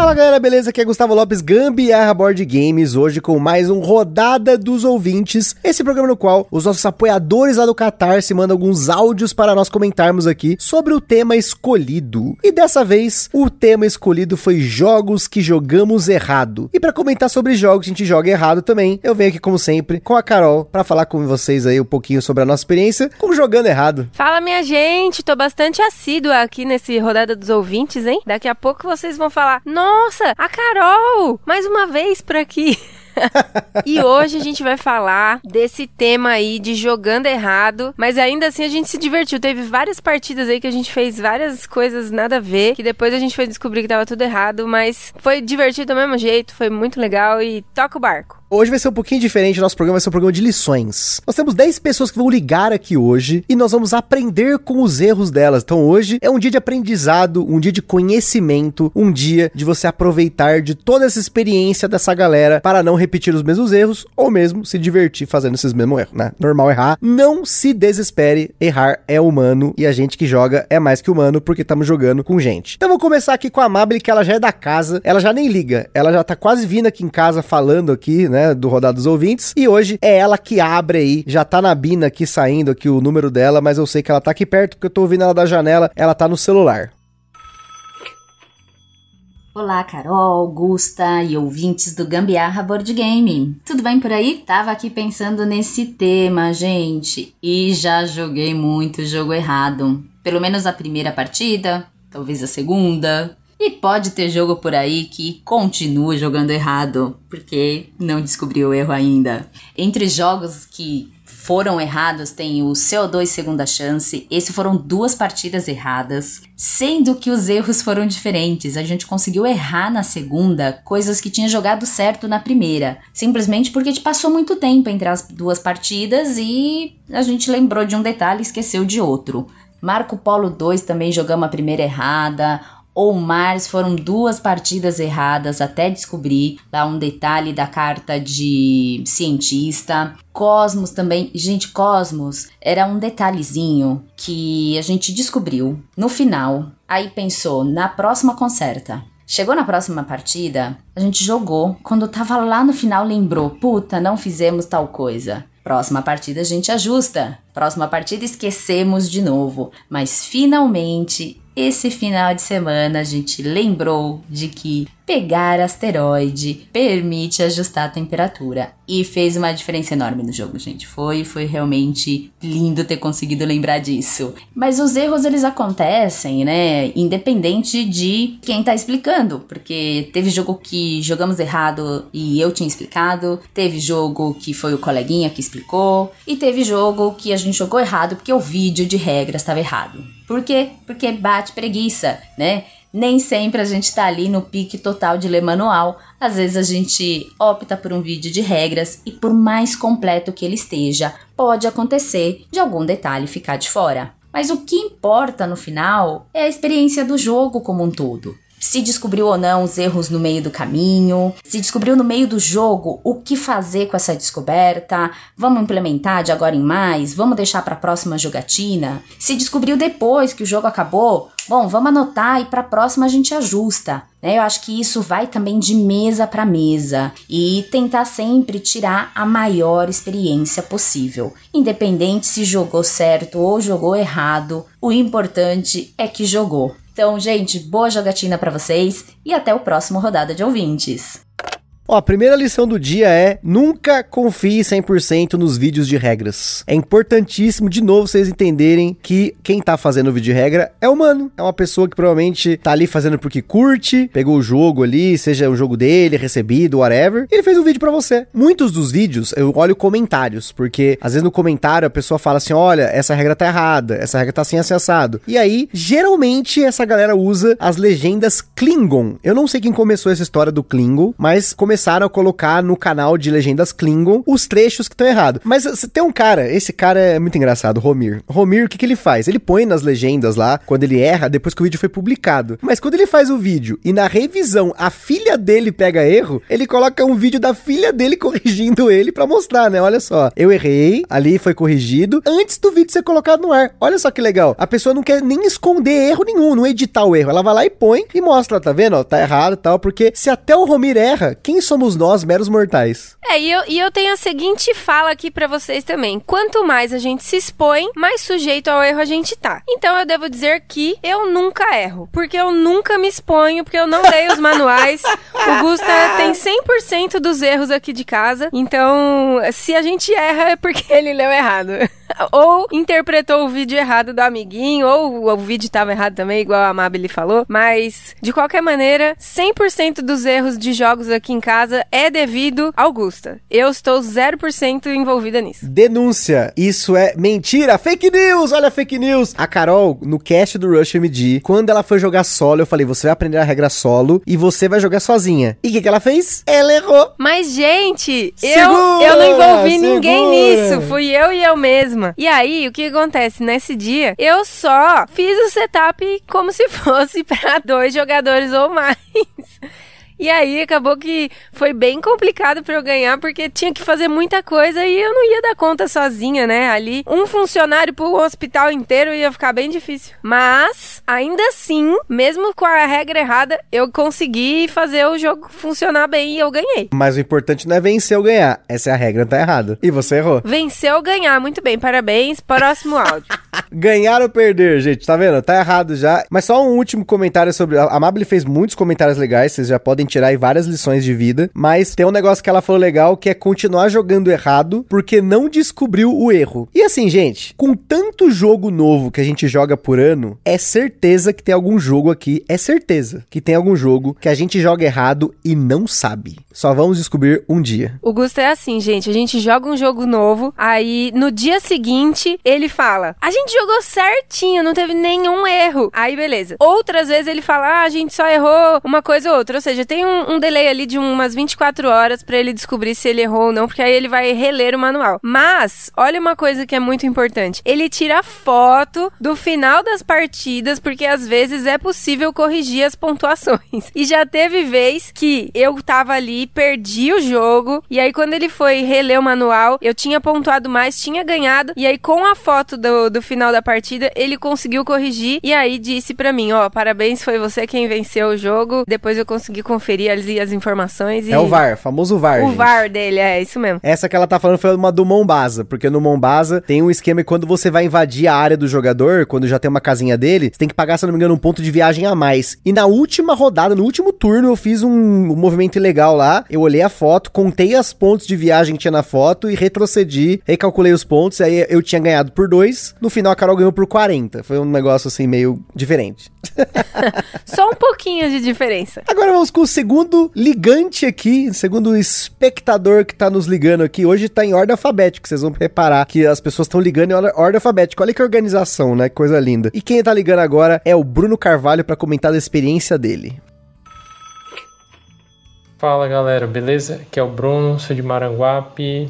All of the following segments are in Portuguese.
Fala galera, beleza? Aqui é Gustavo Lopes, Gambiarra Board Games, hoje com mais um Rodada dos Ouvintes, esse programa no qual os nossos apoiadores lá do Catarse mandam alguns áudios para nós comentarmos aqui sobre o tema escolhido. E dessa vez, o tema escolhido foi jogos que jogamos errado. E para comentar sobre jogos que a gente joga errado também, eu venho aqui como sempre com a Carol para falar com vocês aí um pouquinho sobre a nossa experiência com jogando errado. Fala minha gente, tô bastante assídua aqui nesse Rodada dos Ouvintes, hein? Daqui a pouco vocês vão falar nossa, a Carol! Mais uma vez por aqui. e hoje a gente vai falar desse tema aí de jogando errado, mas ainda assim a gente se divertiu. Teve várias partidas aí que a gente fez várias coisas nada a ver, que depois a gente foi descobrir que tava tudo errado, mas foi divertido do mesmo jeito, foi muito legal e toca o barco. Hoje vai ser um pouquinho diferente, nosso programa vai ser um programa de lições. Nós temos 10 pessoas que vão ligar aqui hoje e nós vamos aprender com os erros delas. Então hoje é um dia de aprendizado, um dia de conhecimento, um dia de você aproveitar de toda essa experiência dessa galera para não repetir os mesmos erros ou mesmo se divertir fazendo esses mesmos erros, né? Normal errar. Não se desespere, errar é humano e a gente que joga é mais que humano porque estamos jogando com gente. Então vou começar aqui com a Mabel, que ela já é da casa, ela já nem liga, ela já tá quase vindo aqui em casa falando aqui, né? Né, do Rodado dos Ouvintes. E hoje é ela que abre aí, já tá na Bina aqui saindo aqui o número dela, mas eu sei que ela tá aqui perto porque eu tô ouvindo ela da janela, ela tá no celular. Olá, Carol, Gusta e ouvintes do Gambiarra Board Game. Tudo bem por aí? Tava aqui pensando nesse tema, gente, e já joguei muito jogo errado. Pelo menos a primeira partida, talvez a segunda, e pode ter jogo por aí que continua jogando errado, porque não descobriu o erro ainda. Entre jogos que foram errados tem o CO2 Segunda Chance. Esse foram duas partidas erradas, sendo que os erros foram diferentes. A gente conseguiu errar na segunda coisas que tinha jogado certo na primeira, simplesmente porque te passou muito tempo entre as duas partidas e a gente lembrou de um detalhe e esqueceu de outro. Marco Polo 2 também jogamos a primeira errada ou Mars foram duas partidas erradas até descobrir lá um detalhe da carta de cientista. Cosmos também, gente, Cosmos era um detalhezinho que a gente descobriu no final. Aí pensou, na próxima conserta. Chegou na próxima partida, a gente jogou. Quando tava lá no final, lembrou: puta, não fizemos tal coisa. Próxima partida a gente ajusta. Próxima partida esquecemos de novo. Mas finalmente, esse final de semana, a gente lembrou de que pegar asteroide permite ajustar a temperatura. E fez uma diferença enorme no jogo, gente. Foi, foi realmente lindo ter conseguido lembrar disso. Mas os erros eles acontecem, né? Independente de quem tá explicando. Porque teve jogo que jogamos errado e eu tinha explicado. Teve jogo que foi o coleguinha que explicou. E teve jogo que a gente jogou errado porque o vídeo de regras estava errado. Por quê? Porque bate preguiça, né? Nem sempre a gente está ali no pique total de ler manual. Às vezes a gente opta por um vídeo de regras e, por mais completo que ele esteja, pode acontecer de algum detalhe ficar de fora. Mas o que importa no final é a experiência do jogo como um todo se descobriu ou não os erros no meio do caminho, se descobriu no meio do jogo o que fazer com essa descoberta, vamos implementar de agora em mais, vamos deixar para a próxima jogatina. Se descobriu depois que o jogo acabou, bom, vamos anotar e para a próxima a gente ajusta. Né? Eu acho que isso vai também de mesa para mesa e tentar sempre tirar a maior experiência possível, independente se jogou certo ou jogou errado. O importante é que jogou. Então, gente, boa jogatina para vocês e até o próximo rodada de ouvintes. Ó, a primeira lição do dia é: nunca confie 100% nos vídeos de regras. É importantíssimo, de novo, vocês entenderem que quem tá fazendo o vídeo de regra é humano. É uma pessoa que provavelmente tá ali fazendo porque curte, pegou o jogo ali, seja o jogo dele, recebido, whatever. Ele fez um vídeo para você. Muitos dos vídeos eu olho comentários, porque às vezes no comentário a pessoa fala assim: olha, essa regra tá errada, essa regra tá assim acessado. E aí, geralmente, essa galera usa as legendas Klingon. Eu não sei quem começou essa história do Klingon, mas começou começaram a colocar no canal de Legendas Klingon os trechos que estão errados. Mas tem um cara, esse cara é muito engraçado, Romir. Romir, o que, que ele faz? Ele põe nas legendas lá, quando ele erra, depois que o vídeo foi publicado. Mas quando ele faz o vídeo e na revisão a filha dele pega erro, ele coloca um vídeo da filha dele corrigindo ele para mostrar, né? Olha só, eu errei, ali foi corrigido, antes do vídeo ser colocado no ar. Olha só que legal. A pessoa não quer nem esconder erro nenhum, não editar o erro. Ela vai lá e põe e mostra, tá vendo? Ó, tá errado tal, porque se até o Romir erra, quem somos nós, meros mortais? É, e eu, e eu tenho a seguinte fala aqui para vocês também. Quanto mais a gente se expõe, mais sujeito ao erro a gente tá. Então eu devo dizer que eu nunca erro, porque eu nunca me exponho, porque eu não leio os manuais. o Gusta tem 100% dos erros aqui de casa. Então, se a gente erra é porque ele leu errado. ou interpretou o vídeo errado do amiguinho, ou o vídeo estava errado também, igual a Mabel falou. Mas, de qualquer maneira, 100% dos erros de jogos aqui em casa é devido ao Gusta. Eu estou 0% envolvida nisso. Denúncia. Isso é mentira. Fake news. Olha a fake news. A Carol, no cast do Rush MD, quando ela foi jogar solo, eu falei, você vai aprender a regra solo e você vai jogar sozinha. E o que, que ela fez? Ela errou. Mas, gente, eu, eu não envolvi segura. ninguém nisso. Fui eu e eu mesma. E aí, o que acontece? Nesse dia, eu só fiz o setup como se fosse para dois jogadores ou mais. E aí acabou que foi bem complicado para eu ganhar, porque tinha que fazer muita coisa e eu não ia dar conta sozinha, né? Ali, um funcionário pro hospital inteiro ia ficar bem difícil. Mas, ainda assim, mesmo com a regra errada, eu consegui fazer o jogo funcionar bem e eu ganhei. Mas o importante não é vencer ou ganhar. Essa é a regra, tá errado. E você errou. Vencer ou ganhar, muito bem, parabéns. Próximo áudio. ganhar ou perder, gente, tá vendo? Tá errado já. Mas só um último comentário sobre. A Mabel fez muitos comentários legais, vocês já podem tirar aí várias lições de vida, mas tem um negócio que ela falou legal que é continuar jogando errado porque não descobriu o erro. E assim, gente, com tanto jogo novo que a gente joga por ano, é certeza que tem algum jogo aqui, é certeza que tem algum jogo que a gente joga errado e não sabe. Só vamos descobrir um dia. O Gusto é assim, gente, a gente joga um jogo novo, aí no dia seguinte ele fala: "A gente jogou certinho, não teve nenhum erro". Aí beleza. Outras vezes ele fala: ah, "A gente só errou uma coisa ou outra", ou seja, tem um, um delay ali de umas 24 horas para ele descobrir se ele errou ou não, porque aí ele vai reler o manual. Mas, olha uma coisa que é muito importante. Ele tira foto do final das partidas, porque às vezes é possível corrigir as pontuações. E já teve vez que eu tava ali, perdi o jogo, e aí quando ele foi reler o manual, eu tinha pontuado mais, tinha ganhado, e aí com a foto do, do final da partida, ele conseguiu corrigir, e aí disse para mim, ó, oh, parabéns, foi você quem venceu o jogo. Depois eu consegui conferir ali as informações e... É o VAR, famoso VAR, O gente. VAR dele, é isso mesmo. Essa que ela tá falando foi uma do Mombasa, porque no Mombasa tem um esquema que quando você vai invadir a área do jogador, quando já tem uma casinha dele, você tem que pagar, se não me engano, um ponto de viagem a mais. E na última rodada, no último turno, eu fiz um, um movimento ilegal lá, eu olhei a foto, contei as pontos de viagem que tinha na foto e retrocedi, recalculei os pontos, aí eu tinha ganhado por dois, no final a Carol ganhou por 40. Foi um negócio assim meio diferente. Só um pouquinho de diferença. Agora vamos com o segundo ligante aqui, segundo espectador que tá nos ligando aqui. Hoje tá em ordem alfabética, vocês vão reparar que as pessoas estão ligando em ordem alfabética. Olha que organização, né? Coisa linda. E quem tá ligando agora é o Bruno Carvalho para comentar da experiência dele. Fala galera, beleza? Aqui é o Bruno, sou de Maranguape,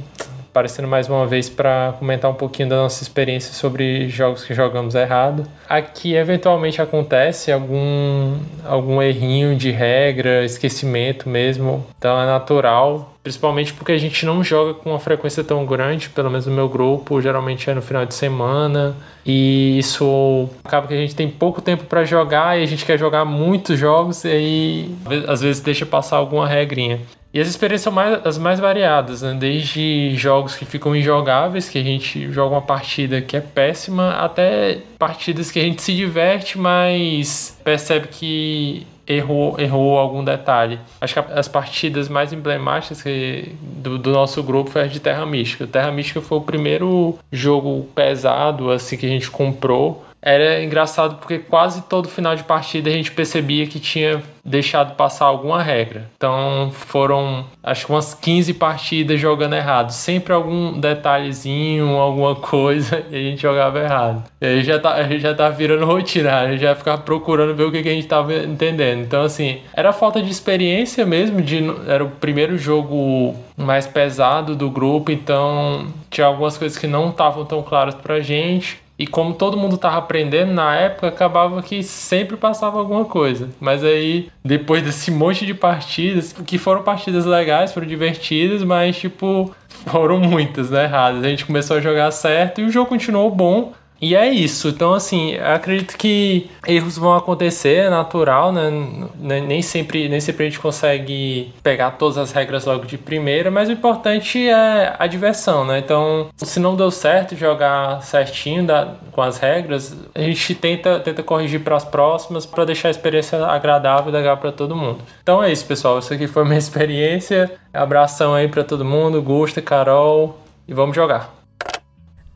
aparecendo mais uma vez para comentar um pouquinho da nossa experiência sobre jogos que jogamos errado. Aqui eventualmente acontece algum algum errinho de regra, esquecimento mesmo, então é natural, principalmente porque a gente não joga com uma frequência tão grande, pelo menos no meu grupo, geralmente é no final de semana, e isso acaba que a gente tem pouco tempo para jogar e a gente quer jogar muitos jogos e aí às vezes deixa passar alguma regrinha. E as experiências são mais, as mais variadas, né? desde jogos que ficam injogáveis, que a gente joga uma partida que é péssima, até partidas que a gente se diverte, mas percebe que errou, errou algum detalhe. Acho que as partidas mais emblemáticas que, do, do, nosso grupo foi a de Terra Mística. Terra Mística foi o primeiro jogo pesado assim que a gente comprou era engraçado porque quase todo final de partida a gente percebia que tinha deixado passar alguma regra. Então foram acho que umas 15 partidas jogando errado. Sempre algum detalhezinho, alguma coisa, e a gente jogava errado. E aí já tá, já tá virando rotina, a gente já ficava procurando ver o que, que a gente tava entendendo. Então, assim, era falta de experiência mesmo, de, era o primeiro jogo mais pesado do grupo, então tinha algumas coisas que não estavam tão claras pra gente. E como todo mundo estava aprendendo na época, acabava que sempre passava alguma coisa. Mas aí, depois desse monte de partidas, que foram partidas legais, foram divertidas, mas tipo, foram muitas, né, erradas. A gente começou a jogar certo e o jogo continuou bom. E é isso. Então, assim, acredito que erros vão acontecer, é natural, né? Nem sempre, nem sempre a gente consegue pegar todas as regras logo de primeira, mas o importante é a diversão, né? Então, se não deu certo jogar certinho da, com as regras, a gente tenta, tenta corrigir para as próximas para deixar a experiência agradável e legal para todo mundo. Então é isso, pessoal. Isso aqui foi minha experiência. Abração aí para todo mundo. Gusta, Carol. E vamos jogar.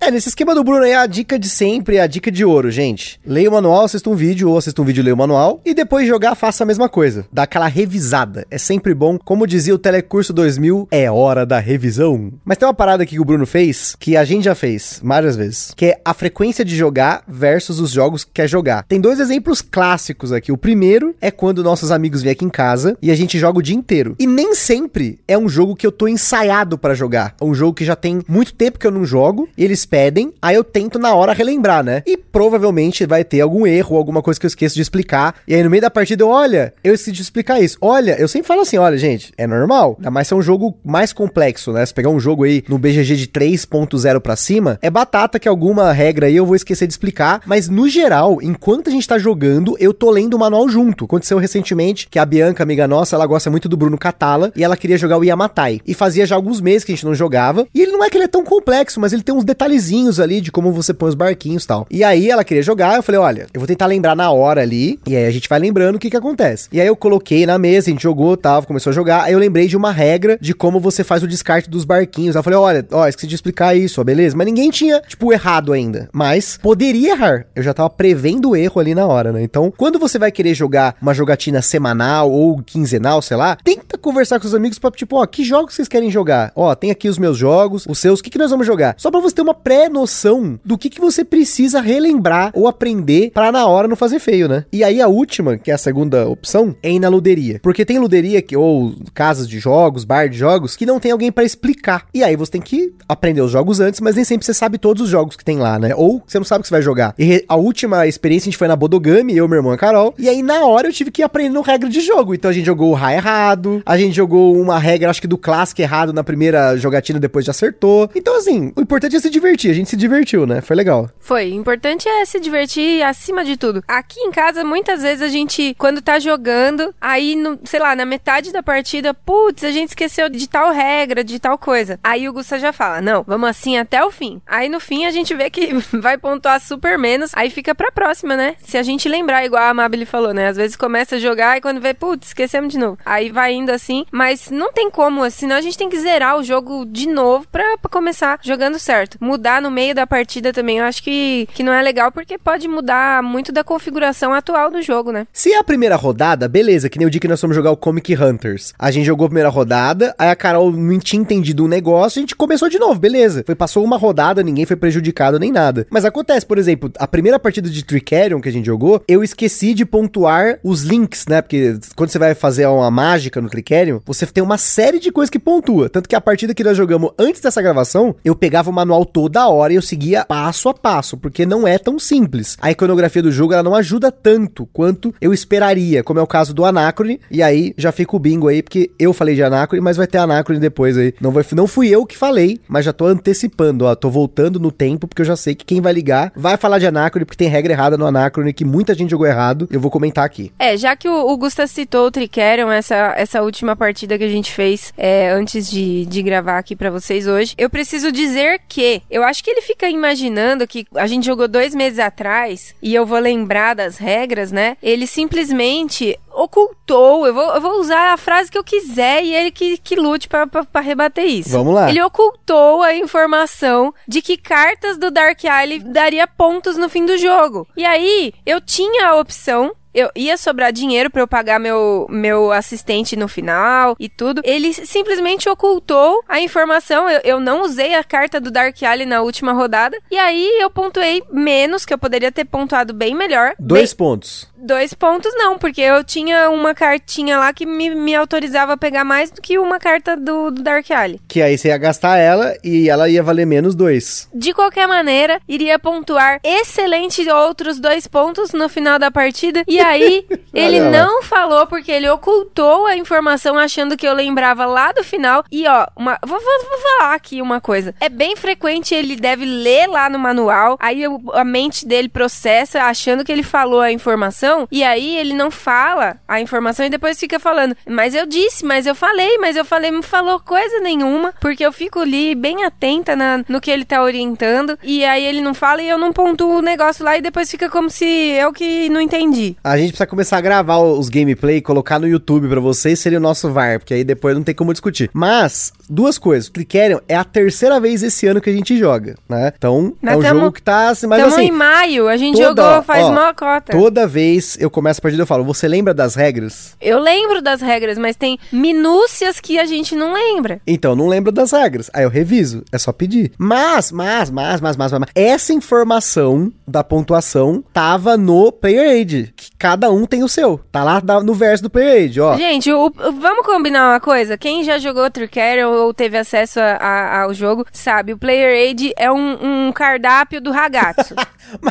É, nesse esquema do Bruno aí, a dica de sempre, a dica de ouro, gente. Leia o manual, assista um vídeo, ou assista um vídeo e leia o manual. E depois de jogar, faça a mesma coisa. Dá aquela revisada. É sempre bom. Como dizia o Telecurso 2000, é hora da revisão. Mas tem uma parada aqui que o Bruno fez, que a gente já fez várias vezes, que é a frequência de jogar versus os jogos que quer jogar. Tem dois exemplos clássicos aqui. O primeiro é quando nossos amigos vêm aqui em casa e a gente joga o dia inteiro. E nem sempre é um jogo que eu tô ensaiado para jogar. É um jogo que já tem muito tempo que eu não jogo e eles pedem, aí eu tento na hora relembrar, né? E provavelmente vai ter algum erro, alguma coisa que eu esqueço de explicar. E aí no meio da partida eu, olha, eu esqueci de explicar isso. Olha, eu sempre falo assim, olha, gente, é normal. Ainda mais se é um jogo mais complexo, né? Se pegar um jogo aí no BGG de 3.0 para cima, é batata que alguma regra aí eu vou esquecer de explicar. Mas no geral, enquanto a gente tá jogando, eu tô lendo o manual junto. Aconteceu recentemente que a Bianca, amiga nossa, ela gosta muito do Bruno Catala e ela queria jogar o Yamatai. E fazia já alguns meses que a gente não jogava. E ele não é que ele é tão complexo, mas ele tem uns detalhes detalhezinhos ali de como você põe os barquinhos e tal. E aí ela queria jogar, eu falei, olha, eu vou tentar lembrar na hora ali, e aí a gente vai lembrando o que que acontece. E aí eu coloquei na mesa, a gente jogou, tal, começou a jogar, aí eu lembrei de uma regra de como você faz o descarte dos barquinhos. Aí eu falei, olha, ó, esqueci de explicar isso, ó, beleza? Mas ninguém tinha, tipo, errado ainda. Mas poderia errar. Eu já tava prevendo o erro ali na hora, né? Então, quando você vai querer jogar uma jogatina semanal ou quinzenal, sei lá, tenta conversar com os amigos pra, tipo, ó, que jogos vocês querem jogar? Ó, tem aqui os meus jogos, os seus, o que que nós vamos jogar? Só pra você ter uma pré-noção do que, que você precisa relembrar ou aprender para na hora não fazer feio, né? E aí a última, que é a segunda opção, é ir na luderia. Porque tem luderia que, ou casas de jogos, bar de jogos, que não tem alguém para explicar. E aí você tem que aprender os jogos antes, mas nem sempre você sabe todos os jogos que tem lá, né? Ou você não sabe o que você vai jogar. E a última experiência a gente foi na Bodogami, eu, meu irmão a Carol. E aí na hora eu tive que ir aprendendo regra de jogo. Então a gente jogou o Ra errado, a gente jogou uma regra, acho que do clássico errado na primeira jogatina, depois já acertou. Então assim, o importante é se divertir. A gente se divertiu, né? Foi legal. Foi. Importante é se divertir acima de tudo. Aqui em casa, muitas vezes a gente, quando tá jogando, aí, no, sei lá, na metade da partida, putz, a gente esqueceu de tal regra, de tal coisa. Aí o Gusta já fala, não, vamos assim até o fim. Aí no fim a gente vê que vai pontuar super menos, aí fica pra próxima, né? Se a gente lembrar, igual a Amabile falou, né? Às vezes começa a jogar e quando vê, putz, esquecemos de novo. Aí vai indo assim, mas não tem como, senão a gente tem que zerar o jogo de novo pra, pra começar jogando certo. Mudar no meio da partida também, eu acho que, que não é legal porque pode mudar muito da configuração atual do jogo, né? Se é a primeira rodada, beleza, que nem o dia que nós fomos jogar o Comic Hunters. A gente jogou a primeira rodada, aí a Carol não tinha entendido um negócio, a gente começou de novo, beleza. Foi, passou uma rodada, ninguém foi prejudicado nem nada. Mas acontece, por exemplo, a primeira partida de Tricerion que a gente jogou, eu esqueci de pontuar os links, né? Porque quando você vai fazer uma mágica no Tricerion, você tem uma série de coisas que pontua. Tanto que a partida que nós jogamos antes dessa gravação, eu pegava o manual toda hora e eu seguia passo a passo, porque não é tão simples. A iconografia do jogo ela não ajuda tanto quanto eu esperaria, como é o caso do Anacrone. E aí já fica o bingo aí, porque eu falei de Anacrone, mas vai ter Anacrone depois aí. Não, vai, não fui eu que falei, mas já tô antecipando, ó. Tô voltando no tempo, porque eu já sei que quem vai ligar vai falar de Anacrone, porque tem regra errada no Anacrone que muita gente jogou errado. Eu vou comentar aqui. É, já que o, o Gusta citou o Tricerion, essa, essa última partida que a gente fez é, antes de, de gravar aqui para vocês hoje, eu preciso dizer que eu eu acho que ele fica imaginando que a gente jogou dois meses atrás e eu vou lembrar das regras, né? Ele simplesmente ocultou. Eu vou, eu vou usar a frase que eu quiser e ele que, que lute para rebater isso. Vamos lá. Ele ocultou a informação de que cartas do Dark Isle daria pontos no fim do jogo. E aí, eu tinha a opção eu ia sobrar dinheiro para eu pagar meu, meu assistente no final e tudo. Ele simplesmente ocultou a informação. Eu, eu não usei a carta do Dark Alley na última rodada. E aí eu pontuei menos, que eu poderia ter pontuado bem melhor. Dois bem... pontos. Dois pontos não, porque eu tinha uma cartinha lá que me, me autorizava a pegar mais do que uma carta do, do Dark Alley. Que aí você ia gastar ela e ela ia valer menos dois. De qualquer maneira, iria pontuar excelente outros dois pontos no final da partida. E aí, ele não falou porque ele ocultou a informação achando que eu lembrava lá do final. E ó, uma, vou, vou, vou falar aqui uma coisa. É bem frequente ele deve ler lá no manual, aí a mente dele processa achando que ele falou a informação informação e aí ele não fala a informação e depois fica falando, mas eu disse, mas eu falei, mas eu falei, não falou coisa nenhuma, porque eu fico ali bem atenta na, no que ele tá orientando e aí ele não fala e eu não pontuo o negócio lá e depois fica como se eu que não entendi. A gente precisa começar a gravar os gameplay e colocar no YouTube para vocês, seria o nosso VAR, porque aí depois não tem como discutir. Mas, duas coisas. Clickerion é a terceira vez esse ano que a gente joga, né? Então, Nós é um tamo, jogo que tá... Mas Estamos assim, em maio, a gente toda- jogou faz ó, uma cota. toda vez eu começo a partida eu falo, você lembra das regras? Eu lembro das regras, mas tem minúcias que a gente não lembra. Então, não lembro das regras. Aí eu reviso, é só pedir. Mas, mas, mas, mas, mas, mas, mas, essa informação da pontuação tava no Player Aid, que cada um tem o seu. Tá lá no verso do Player Aid, ó. Gente, o- o- vamos combinar uma coisa? Quem já jogou Tricarion ou teve acesso a- a- ao jogo sabe, o Player Aid é um, um cardápio do ragazzo.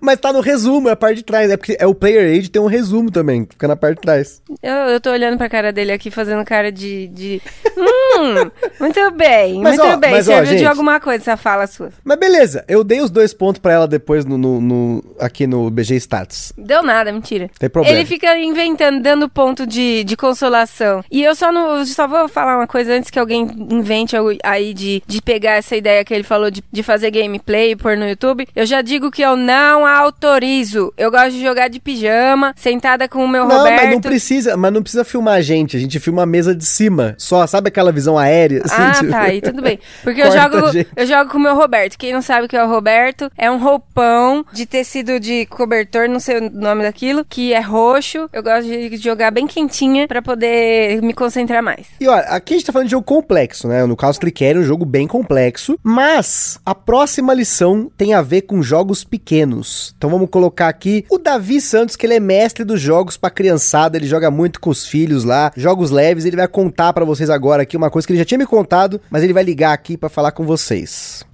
Mas tá no resumo, é a parte de trás. É porque é o Player Aid tem um resumo também, que fica na parte de trás. eu, eu tô olhando pra cara dele aqui, fazendo cara de... de... Hum, muito bem, Mas, muito ó, bem. mas, ó, Serviu de gente. alguma coisa essa fala sua. Mas beleza, eu dei os dois pontos pra ela depois no, no- no- aqui no BG Status. Deu nada, mentira. Tem problema. Ele fica inventando, dando ponto de, de consolação. E eu só não. Só vou falar uma coisa antes que alguém invente aí de, de pegar essa ideia que ele falou de, de fazer gameplay e pôr no YouTube. Eu já digo que eu não autorizo. Eu gosto de jogar de pijama, sentada com o meu Não, Roberto. mas não precisa, mas não precisa filmar a gente. A gente filma a mesa de cima. Só, sabe aquela visão aérea? assim, Ah, tipo? tá, aí tudo bem. Porque eu jogo, eu jogo com o meu Roberto. Quem não sabe o que é o Roberto, é um roupão de tecido de cobertor, não sei o nome daquilo, que é roxo. Eu gosto de jogar bem quentinha pra poder me concentrar mais. E olha, aqui a gente tá falando de jogo complexo, né? No caso, Tricere é um jogo bem complexo. Mas a próxima lição tem a ver com jogos pequenos. Então vamos colocar aqui o Davi Santos, que ele é mestre dos jogos pra criançada. Ele joga muito com os filhos lá, jogos leves. Ele vai contar pra vocês agora aqui uma coisa que ele já tinha me contado, mas ele vai ligar aqui pra falar com vocês.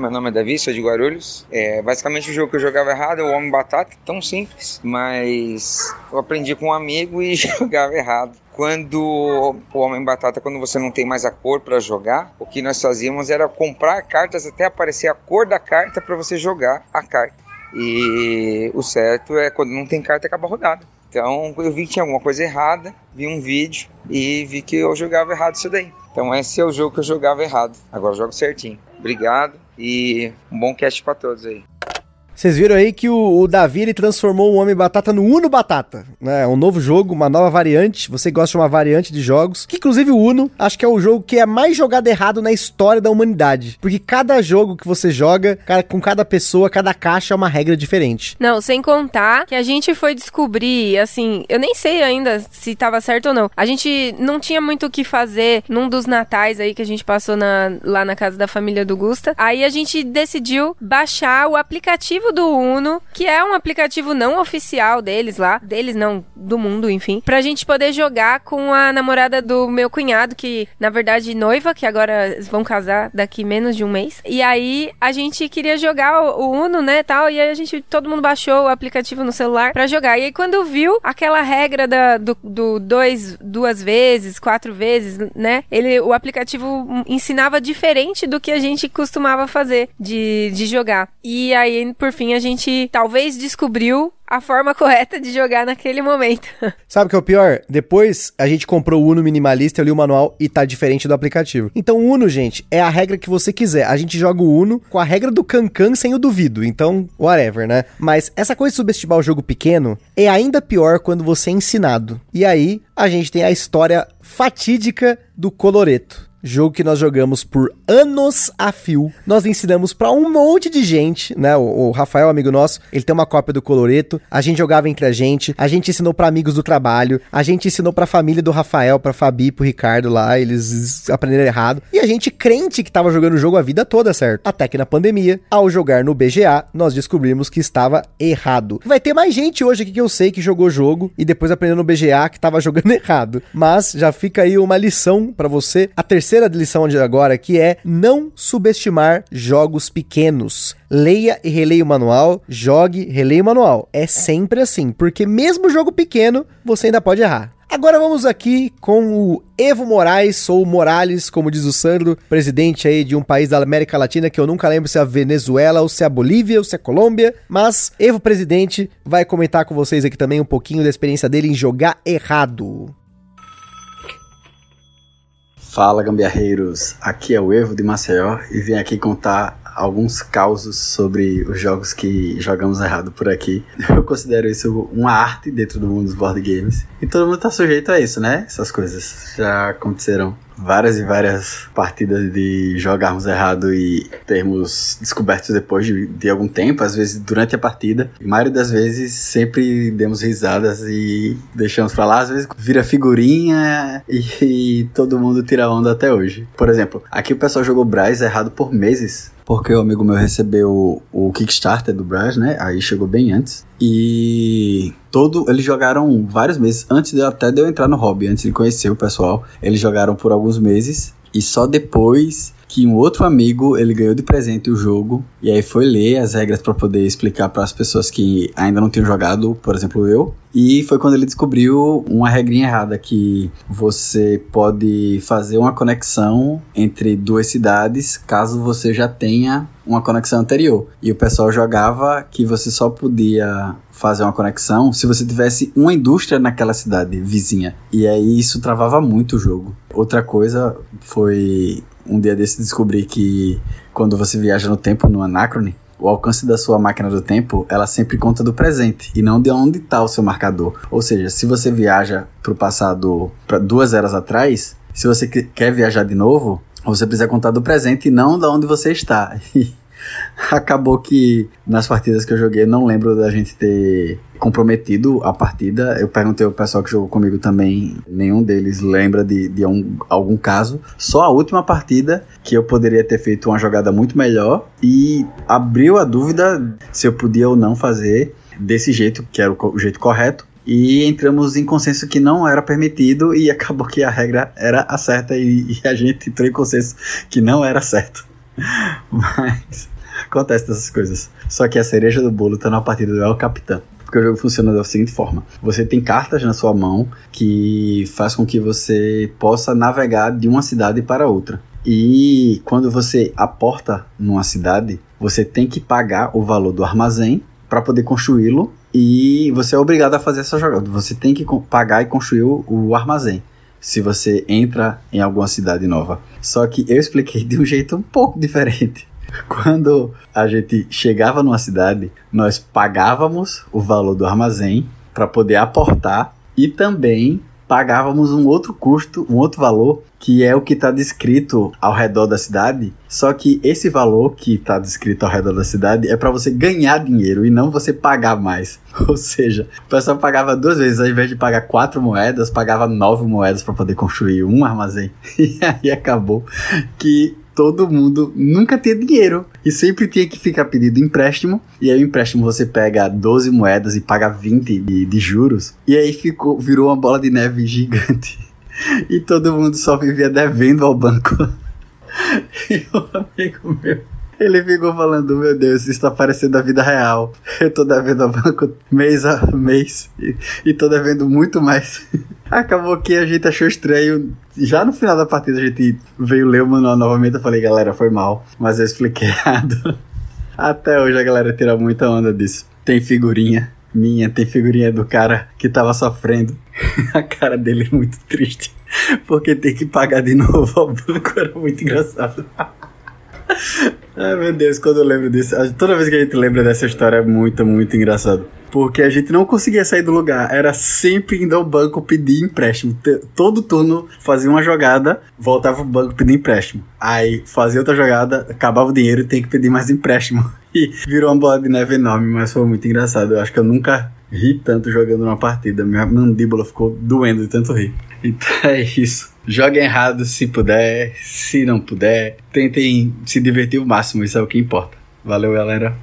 Meu nome é Davi, sou de Guarulhos. É, basicamente o jogo que eu jogava errado é o Homem Batata, tão simples, mas eu aprendi com um amigo e jogava errado. Quando o Homem Batata, quando você não tem mais a cor para jogar, o que nós fazíamos era comprar cartas até aparecer a cor da carta para você jogar a carta. E o certo é quando não tem carta acaba a rodada. Então eu vi que tinha alguma coisa errada, vi um vídeo e vi que eu jogava errado isso daí. Então esse é o jogo que eu jogava errado. Agora eu jogo certinho. Obrigado e um bom cast para todos aí. Vocês viram aí que o, o Davi ele transformou o Homem Batata no Uno Batata, né? Um novo jogo, uma nova variante. Você gosta de uma variante de jogos, que inclusive o Uno, acho que é o jogo que é mais jogado errado na história da humanidade, porque cada jogo que você joga, com cada pessoa, cada caixa é uma regra diferente. Não, sem contar que a gente foi descobrir, assim, eu nem sei ainda se tava certo ou não. A gente não tinha muito o que fazer num dos natais aí que a gente passou na- lá na casa da família do Gusta. Aí a gente decidiu baixar o aplicativo do Uno, que é um aplicativo não oficial deles lá, deles não, do mundo, enfim, pra gente poder jogar com a namorada do meu cunhado, que na verdade noiva, que agora vão casar daqui menos de um mês. E aí a gente queria jogar o, Uno, né, tal, e aí a gente, todo mundo baixou o aplicativo no celular pra jogar. E aí quando viu aquela regra da, do, do dois, duas vezes, quatro vezes, né, ele, o aplicativo ensinava diferente do que a gente costumava fazer de, de jogar. E aí, por fim a gente talvez descobriu a forma correta de jogar naquele momento. Sabe o que é o pior? Depois a gente comprou o Uno minimalista, eu li o manual e tá diferente do aplicativo. Então o Uno, gente, é a regra que você quiser. A gente joga o Uno com a regra do Cancan sem o duvido. Então, whatever, né? Mas essa coisa de subestimar o jogo pequeno é ainda pior quando você é ensinado. E aí a gente tem a história fatídica do Coloreto jogo que nós jogamos por anos a fio. Nós ensinamos para um monte de gente, né? O, o, Rafael, amigo nosso, ele tem uma cópia do Coloreto. A gente jogava entre a gente, a gente ensinou para amigos do trabalho, a gente ensinou para família do Rafael, para Fabi, pro Ricardo lá, eles aprenderam errado. E a gente crente que tava jogando o jogo a vida toda, certo? Até que na pandemia, ao jogar no BGA, nós descobrimos que estava errado. Vai ter mais gente hoje aqui que eu sei que jogou o jogo e depois aprendeu no BGA que tava jogando errado. Mas já fica aí uma lição para você. A terceira terceira lição de agora, que é não subestimar jogos pequenos. Leia e releia o manual, jogue, releia o manual. É sempre assim, porque mesmo jogo pequeno, você ainda pode errar. Agora vamos aqui com o Evo Moraes, ou Morales, como diz o Sandro, presidente aí de um país da América Latina que eu nunca lembro se é a Venezuela, ou se é a Bolívia, ou se é a Colômbia, mas Evo presidente vai comentar com vocês aqui também um pouquinho da experiência dele em jogar errado. Fala gambiarreiros, aqui é o Evo de Maceió e vim aqui contar alguns causos sobre os jogos que jogamos errado por aqui. Eu considero isso uma arte dentro do mundo dos board games e todo mundo tá sujeito a isso, né? Essas coisas já aconteceram várias e várias partidas de jogarmos errado e termos descobertos depois de, de algum tempo, às vezes durante a partida. A maioria das vezes sempre demos risadas e deixamos pra lá. Às vezes vira figurinha e, e todo mundo tira onda até hoje. Por exemplo, aqui o pessoal jogou Braz errado por meses porque o amigo meu recebeu o Kickstarter do Brass, né? Aí chegou bem antes. E todo eles jogaram vários meses antes de até de eu entrar no hobby, antes de conhecer o pessoal. Eles jogaram por alguns meses e só depois que um outro amigo ele ganhou de presente o jogo e aí foi ler as regras para poder explicar para as pessoas que ainda não tinham jogado, por exemplo eu. E foi quando ele descobriu uma regrinha errada que você pode fazer uma conexão entre duas cidades caso você já tenha uma conexão anterior. E o pessoal jogava que você só podia fazer uma conexão se você tivesse uma indústria naquela cidade vizinha. E aí isso travava muito o jogo. Outra coisa foi um dia desse descobrir que quando você viaja no tempo no Anacrone, o alcance da sua máquina do tempo, ela sempre conta do presente e não de onde está o seu marcador. Ou seja, se você viaja para o passado, para duas eras atrás, se você quer viajar de novo, você precisa contar do presente e não de onde você está. acabou que nas partidas que eu joguei, não lembro da gente ter comprometido a partida. Eu perguntei ao pessoal que jogou comigo também, nenhum deles lembra de, de um, algum caso. Só a última partida que eu poderia ter feito uma jogada muito melhor e abriu a dúvida se eu podia ou não fazer desse jeito, que era o, jeito correto. E entramos em consenso que não era permitido e acabou que a regra era a certa e, e a gente entrou em consenso que não era certo. Mas acontece dessas coisas. Só que a cereja do bolo tá na partida do El Capitão. Porque o jogo funciona da seguinte forma: você tem cartas na sua mão que faz com que você possa navegar de uma cidade para outra. E quando você aporta numa cidade, você tem que pagar o valor do armazém para poder construí-lo e você é obrigado a fazer essa jogada. Você tem que pagar e construir o, o armazém se você entra em alguma cidade nova. Só que eu expliquei de um jeito um pouco diferente. Quando a gente chegava numa cidade, nós pagávamos o valor do armazém para poder aportar e também pagávamos um outro custo, um outro valor, que é o que está descrito ao redor da cidade. Só que esse valor que está descrito ao redor da cidade é para você ganhar dinheiro e não você pagar mais. Ou seja, o pessoal pagava duas vezes, ao invés de pagar quatro moedas, pagava nove moedas para poder construir um armazém. E aí acabou que todo mundo nunca tinha dinheiro e sempre tinha que ficar pedindo empréstimo. E aí o empréstimo você pega 12 moedas e paga 20 de, de juros. E aí ficou, virou uma bola de neve gigante. E todo mundo só vivia devendo ao banco. E o amigo meu ele ficou falando, meu Deus, isso tá parecendo a vida real. Eu tô devendo ao banco mês a mês e, e tô devendo muito mais. Acabou que a gente achou estranho. Já no final da partida a gente veio ler o manual novamente. Eu falei, galera, foi mal, mas eu expliquei errado. Até hoje a galera tira muita onda disso. Tem figurinha minha, tem figurinha do cara que tava sofrendo. a cara dele é muito triste. Porque tem que pagar de novo ao banco. Era muito engraçado. Ai meu Deus, quando eu lembro disso, toda vez que a gente lembra dessa história é muito, muito engraçado. Porque a gente não conseguia sair do lugar, era sempre indo ao banco pedir empréstimo. Todo turno fazia uma jogada, voltava ao banco pedir empréstimo. Aí fazia outra jogada, acabava o dinheiro e tem que pedir mais empréstimo. E virou uma bola de neve enorme, mas foi muito engraçado. Eu acho que eu nunca ri tanto jogando uma partida. Minha mandíbula ficou doendo de tanto rir. Então é isso. Joguem errado se puder, se não puder. Tentem se divertir o máximo, isso é o que importa. Valeu, galera.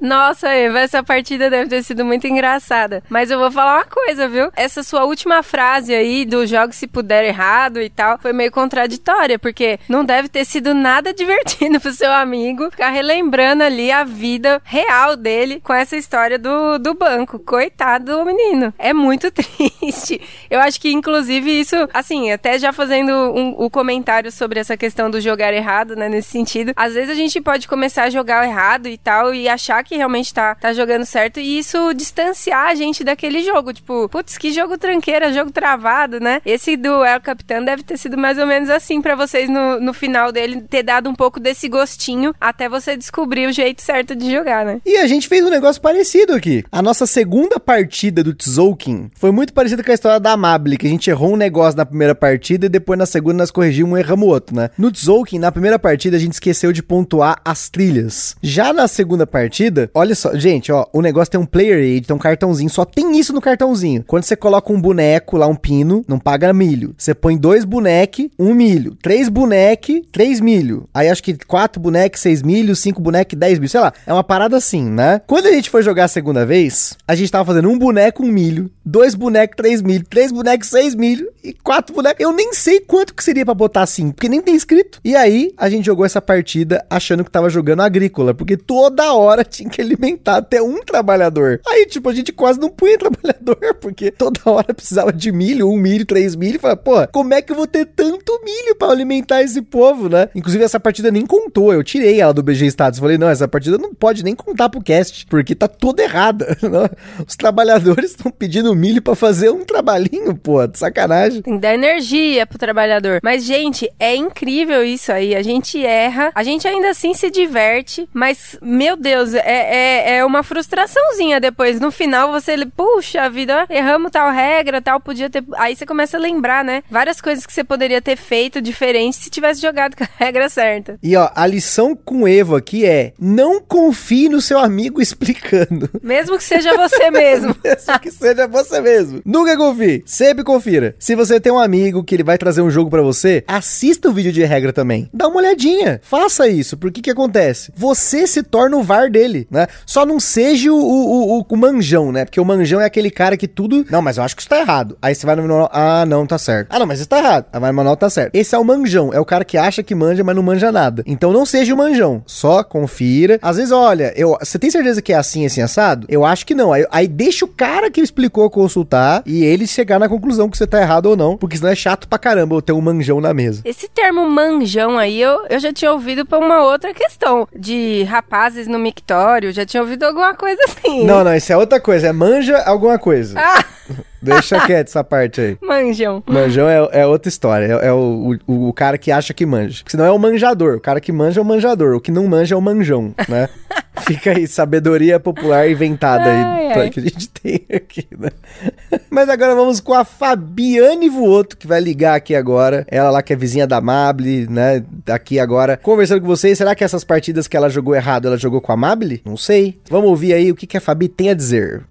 Nossa, Eva, essa partida deve ter sido muito engraçada. Mas eu vou falar uma coisa, viu? Essa sua última frase aí do jogo se puder errado e tal foi meio contraditória, porque não deve ter sido nada divertido pro seu amigo ficar relembrando ali a vida real dele com essa história do, do banco. Coitado do menino. É muito triste. Eu acho que, inclusive, isso, assim, até já fazendo um, o comentário sobre essa questão do jogar errado, né? Nesse sentido, às vezes a gente pode começar a jogar errado e tal e achar que realmente tá, tá jogando certo e isso distanciar a gente daquele jogo. Tipo, putz, que jogo tranqueira, jogo travado, né? Esse do El Capitão deve ter sido mais ou menos assim para vocês no, no final dele, ter dado um pouco desse gostinho até você descobrir o jeito certo de jogar, né? E a gente fez um negócio parecido aqui. A nossa segunda partida do Tzolk'in foi muito parecida com a história da Amable, que a gente errou um negócio na primeira partida e depois na segunda nós corrigimos e erramos o outro, né? No Tzolk'in, na primeira partida, a gente esqueceu de pontuar as trilhas. Já na segunda partida, olha só, gente, ó, o negócio tem um player aid, tem um cartãozinho, só tem isso no cartãozinho. Quando você coloca um boneco lá, um pino, não paga milho. Você põe dois boneque, um milho. Três boneque, três milho. Aí acho que quatro boneque, seis milho, cinco boneque, dez milho. Sei lá, é uma parada assim, né? Quando a gente foi jogar a segunda vez, a gente tava fazendo um boneco, um milho, dois bonecos, três milho, três bonecos, seis milho e quatro bonecos. Eu nem sei quanto que seria para botar assim, porque nem tem escrito. E aí, a gente jogou essa partida achando que tava jogando agrícola, porque toda hora tinha que alimentar até um trabalhador. Aí, tipo, a gente quase não punha trabalhador, porque toda hora precisava de milho, um milho, três milho. E fala, pô, como é que eu vou ter tanto milho para alimentar esse povo, né? Inclusive, essa partida nem contou. Eu tirei ela do BG Status. Falei, não, essa partida não pode nem contar pro cast, porque tá toda errada. Né? Os trabalhadores estão pedindo milho para fazer um trabalhinho, pô, de sacanagem. Tem que dar energia pro trabalhador. Mas, gente, é incrível isso aí. A gente erra, a gente ainda assim se diverte, mas, meu Deus, é, é, é uma frustraçãozinha depois. No final, você, puxa vida, erramos tal regra, tal, podia ter. Aí você começa a lembrar, né? Várias coisas que você poderia ter feito diferente se tivesse jogado com a regra certa. E ó, a lição com o Evo aqui é: não confie no seu amigo explicando. Mesmo que seja você mesmo. Mesmo que seja você mesmo. Nunca confie. Sempre confira. Se você tem um amigo que ele vai trazer um jogo para você, assista o vídeo de regra também. Dá uma olhadinha. Faça isso. Porque que acontece? Você se torna o VAR dele, né? Só não seja o, o, o, o, manjão, né? Porque o manjão é aquele cara que tudo. Não, mas eu acho que isso tá errado. Aí você vai no manual. Ah, não, tá certo. Ah, não, mas isso tá errado. Aí vai no manual, tá certo. Esse é o manjão. É o cara que acha que manja, mas não manja nada. Então não seja o manjão. Só confira. Às vezes, olha, eu, você tem certeza que é assim, assim, assado? Eu acho que não. Aí, aí deixa o cara que explicou consultar e ele chegar na conclusão que você tá errado ou não. Porque senão é chato pra caramba eu ter um manjão na mesa. Esse termo manjão aí, eu, eu já tinha ouvido pra uma outra questão. De rapazes no mictório. Já tinha ouvido alguma coisa assim. Não, não, isso é outra coisa. É manja alguma coisa. Ah! Deixa quieto essa parte aí. Manjão. Manjão é, é outra história. É, é o, o, o, cara que acha que manja. Porque senão é o manjador. O cara que manja é o manjador. O que não manja é o manjão, né? Fica aí, sabedoria popular inventada ai, aí ai. que a gente tem aqui, né? Mas agora vamos com a Fabiane Vuoto, que vai ligar aqui agora. Ela lá que é vizinha da Mable, né? Aqui agora conversando com vocês. Será que essas partidas que ela jogou errado, ela jogou com a Mable? Não sei. Vamos ouvir aí o que, que a Fabi tem a dizer.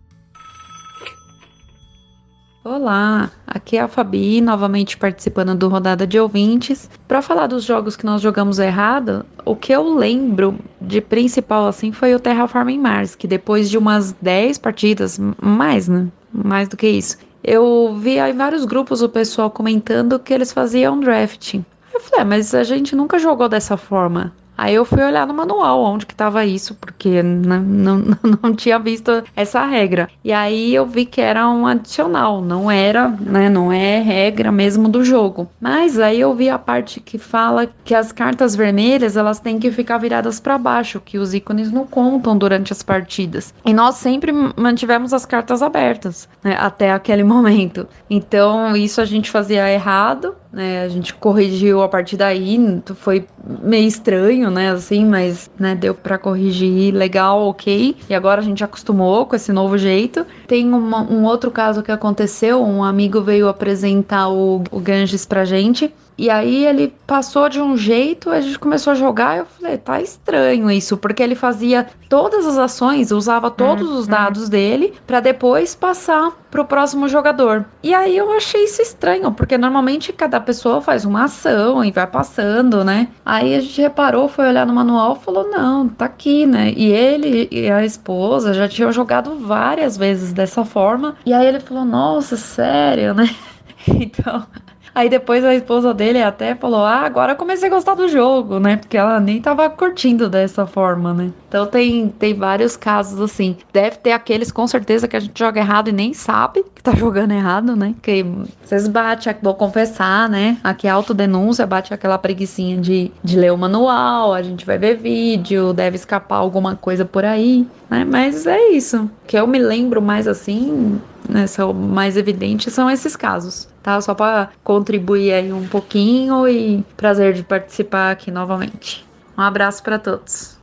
Olá, aqui é a Fabi, novamente participando do Rodada de Ouvintes. Para falar dos jogos que nós jogamos errado, o que eu lembro de principal assim foi o Terraforming Mars, que depois de umas 10 partidas, mais, né? Mais do que isso. Eu vi em vários grupos o pessoal comentando que eles faziam drafting. Eu falei, ah, mas a gente nunca jogou dessa forma. Aí eu fui olhar no manual onde que tava isso, porque não, não, não tinha visto essa regra. E aí eu vi que era um adicional, não era, né, não é regra mesmo do jogo. Mas aí eu vi a parte que fala que as cartas vermelhas, elas têm que ficar viradas para baixo, que os ícones não contam durante as partidas. E nós sempre mantivemos as cartas abertas, né, até aquele momento. Então, isso a gente fazia errado, né? A gente corrigiu a partir daí, foi meio estranho, né, assim, mas, né, deu para corrigir legal, ok. E agora a gente acostumou com esse novo jeito. Tem uma, um outro caso que aconteceu, um amigo veio apresentar o, o Ganges pra gente, e aí ele passou de um jeito, a gente começou a jogar, eu falei, tá estranho isso, porque ele fazia todas as ações, usava todos uhum. os dados dele para depois passar pro próximo jogador. E aí eu achei isso estranho, porque normalmente cada pessoa faz uma ação e vai passando, né? Aí a gente reparou, foi olhar no manual, falou: "Não, tá aqui, né?". E ele e a esposa já tinham jogado várias vezes dessa forma. E aí ele falou: "Nossa, sério, né?". Então, Aí depois a esposa dele até falou: Ah, agora comecei a gostar do jogo, né? Porque ela nem tava curtindo dessa forma, né? Então tem, tem vários casos assim. Deve ter aqueles com certeza que a gente joga errado e nem sabe que tá jogando errado, né? Que vocês batem, vou confessar, né? Aqui é autodenúncia, bate aquela preguiçinha de, de ler o manual, a gente vai ver vídeo, deve escapar alguma coisa por aí, né? Mas é isso. Que eu me lembro mais assim, né, são mais evidentes são esses casos, tá? Só para contribuir aí um pouquinho e prazer de participar aqui novamente. Um abraço para todos.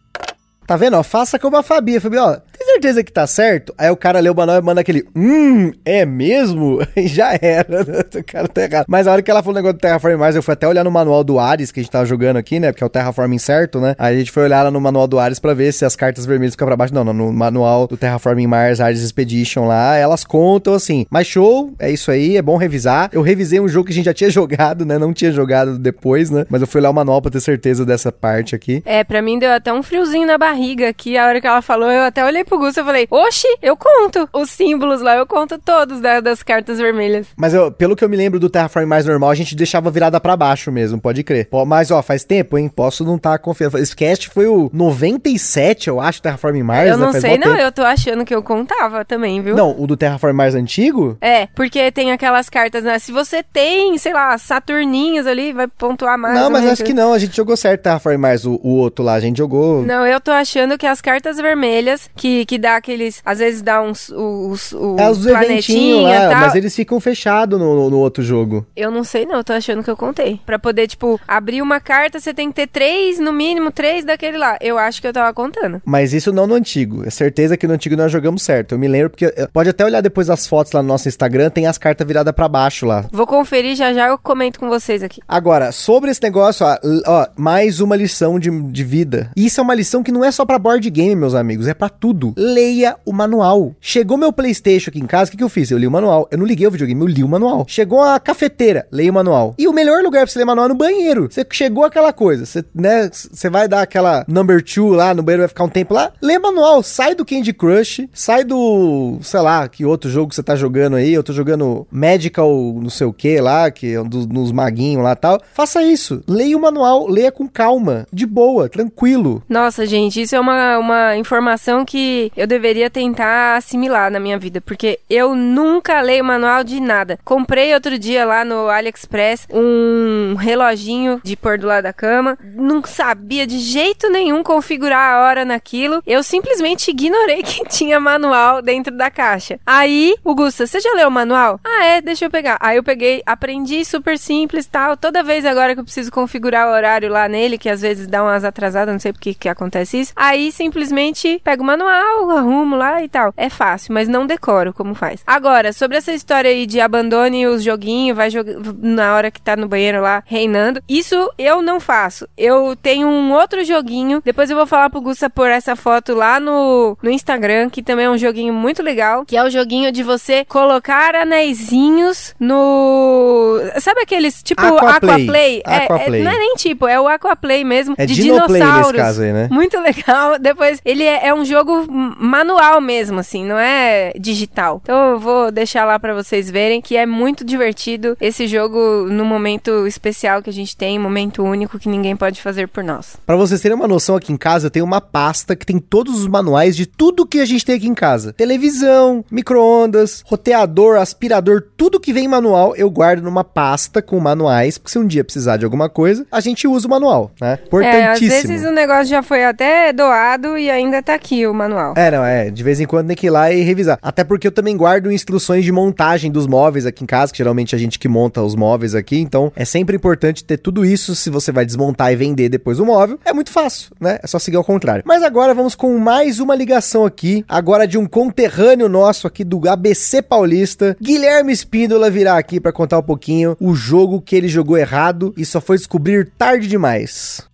Tá vendo? Ó, faça como a Fabi. Fabi, ó, tem certeza que tá certo? Aí o cara lê o manual e manda aquele, hum, é mesmo? E já era, né? o cara tá errado. Mas a hora que ela falou o negócio do Terraforming Mars, eu fui até olhar no manual do Ares, que a gente tava jogando aqui, né? Porque é o Terraforming certo, né? Aí a gente foi olhar lá no manual do Ares pra ver se as cartas vermelhas ficam pra baixo. Não, não, no manual do Terraforming Mars Ares Expedition lá, elas contam assim. Mas show, é isso aí, é bom revisar. Eu revisei um jogo que a gente já tinha jogado, né? Não tinha jogado depois, né? Mas eu fui olhar o manual pra ter certeza dessa parte aqui. É, pra mim deu até um friozinho na barriga aqui, a hora que ela falou, eu até olhei pro Gusto e falei, oxi, eu conto os símbolos lá, eu conto todos da, das cartas vermelhas. Mas eu, pelo que eu me lembro do Terraform mais normal, a gente deixava virada para baixo mesmo, pode crer. Mas, ó, faz tempo, hein? Posso não estar tá confiando. Esse cast foi o 97, eu acho, Terraform Mars. Eu né? não né? sei, não, tempo. eu tô achando que eu contava também, viu? Não, o do Terraform Mars antigo? É, porque tem aquelas cartas, né? Se você tem, sei lá, Saturninhos ali, vai pontuar mais. Não, mas acho que não, a gente jogou certo Terraform Mars, o, o outro lá, a gente jogou. Não, eu tô achando que as cartas vermelhas, que, que dá aqueles. Às vezes dá uns. Os, os, é os eventinhos lá, tal. mas eles ficam fechados no, no, outro jogo. Eu não sei, não, eu tô achando que eu contei. Pra poder, tipo, abrir uma carta, você tem que ter três, no mínimo, três daquele lá. Eu acho que eu tava contando. Mas isso não no antigo. É certeza que no antigo nós jogamos certo. Eu me lembro porque. Pode até olhar depois as fotos lá no nosso Instagram, tem as cartas viradas para baixo lá. Vou conferir já já eu comento com vocês aqui. Agora, sobre esse negócio, ó, ó mais uma lição de, de vida. Isso é uma lição que não é só para board game, meus amigos, é para tudo. Leia o manual. Chegou meu PlayStation aqui em casa, o que, que eu fiz? Eu li o manual. Eu não liguei o videogame, eu li o manual. Chegou a cafeteira, leia o manual. E o melhor lugar pra você ler manual é no banheiro. Você chegou aquela coisa, você, né, você vai dar aquela number two lá no banheiro, vai ficar um tempo lá, lê manual, sai do Candy Crush, sai do, sei lá, que outro jogo você tá jogando aí, eu tô jogando Magical não sei o que lá, que é dos, maguinhos lá tal. Faça isso, leia o manual, leia com calma, de boa, tranquilo. Nossa, gente, isso é uma, uma informação que eu deveria tentar assimilar na minha vida, porque eu nunca leio manual de nada. Comprei outro dia lá no AliExpress um reloginho de pôr do lado da cama, não sabia de jeito nenhum configurar a hora naquilo. Eu simplesmente ignorei que tinha manual dentro da caixa. Aí, o Gusta, você já leu o manual? Ah, é, deixa eu pegar. Aí eu peguei, aprendi super simples tal. Toda vez agora que eu preciso configurar o horário lá nele, que às vezes dá umas atrasadas, não sei por que que acontece isso. Aí simplesmente pego o manual, arrumo lá e tal. É fácil, mas não decoro como faz. Agora, sobre essa história aí de abandone os joguinhos, vai jogar na hora que tá no banheiro lá reinando, isso eu não faço. Eu tenho um outro joguinho, depois eu vou falar pro Gusta por essa foto lá no, no Instagram, que também é um joguinho muito legal, que é o joguinho de você colocar anéisinhos no... Sabe aqueles, tipo Aquaplay? Aquaplay? Aquaplay. É, é, não é nem tipo, é o Aquaplay mesmo, é de Dinoplay dinossauros. nesse caso aí, né? Muito legal. Depois, ele é, é um jogo manual mesmo, assim, não é digital. Então eu vou deixar lá para vocês verem que é muito divertido esse jogo no momento especial que a gente tem, momento único que ninguém pode fazer por nós. Para vocês terem uma noção aqui em casa, eu tenho uma pasta que tem todos os manuais de tudo que a gente tem aqui em casa. Televisão, micro-ondas, roteador, aspirador, tudo que vem em manual eu guardo numa pasta com manuais, porque se um dia precisar de alguma coisa, a gente usa o manual, né? Importantíssimo. É, às vezes o negócio já foi até doado e ainda tá aqui o manual. É, não, é. De vez em quando tem que ir lá e revisar. Até porque eu também guardo instruções de montagem dos móveis aqui em casa, que geralmente a gente que monta os móveis aqui, então é sempre importante ter tudo isso se você vai desmontar e vender depois o móvel. É muito fácil, né? É só seguir ao contrário. Mas agora vamos com mais uma ligação aqui, agora de um conterrâneo nosso aqui do ABC Paulista. Guilherme Espíndola virá aqui para contar um pouquinho o jogo que ele jogou errado e só foi descobrir tarde demais.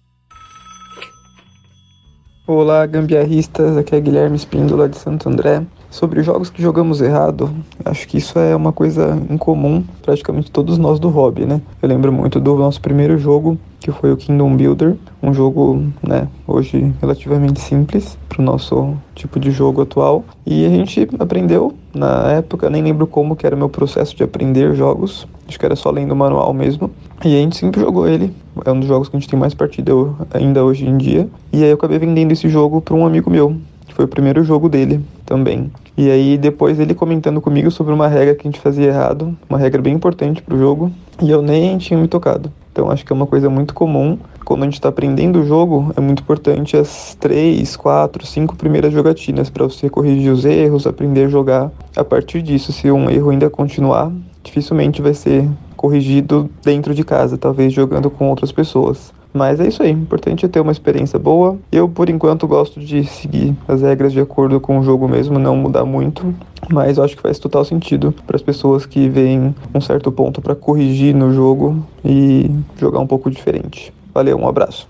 Olá, gambiarristas, aqui é Guilherme Espíndola de Santo André. Sobre jogos que jogamos errado, acho que isso é uma coisa incomum, praticamente todos nós do hobby, né? Eu lembro muito do nosso primeiro jogo, que foi o Kingdom Builder, um jogo, né, hoje relativamente simples para o nosso tipo de jogo atual. E a gente aprendeu na época, nem lembro como que era o meu processo de aprender jogos, acho que era só lendo o manual mesmo. E a gente sempre jogou ele, é um dos jogos que a gente tem mais partida ainda hoje em dia. E aí eu acabei vendendo esse jogo para um amigo meu, foi o primeiro jogo dele também. E aí depois ele comentando comigo sobre uma regra que a gente fazia errado, uma regra bem importante para o jogo, e eu nem tinha me tocado. Então acho que é uma coisa muito comum. Quando a gente está aprendendo o jogo, é muito importante as três, quatro, cinco primeiras jogatinas para você corrigir os erros, aprender a jogar. A partir disso, se um erro ainda continuar, dificilmente vai ser corrigido dentro de casa, talvez jogando com outras pessoas. Mas é isso aí, importante é ter uma experiência boa. Eu, por enquanto, gosto de seguir as regras de acordo com o jogo mesmo, não mudar muito. Mas eu acho que faz total sentido para as pessoas que veem um certo ponto para corrigir no jogo e jogar um pouco diferente. Valeu, um abraço.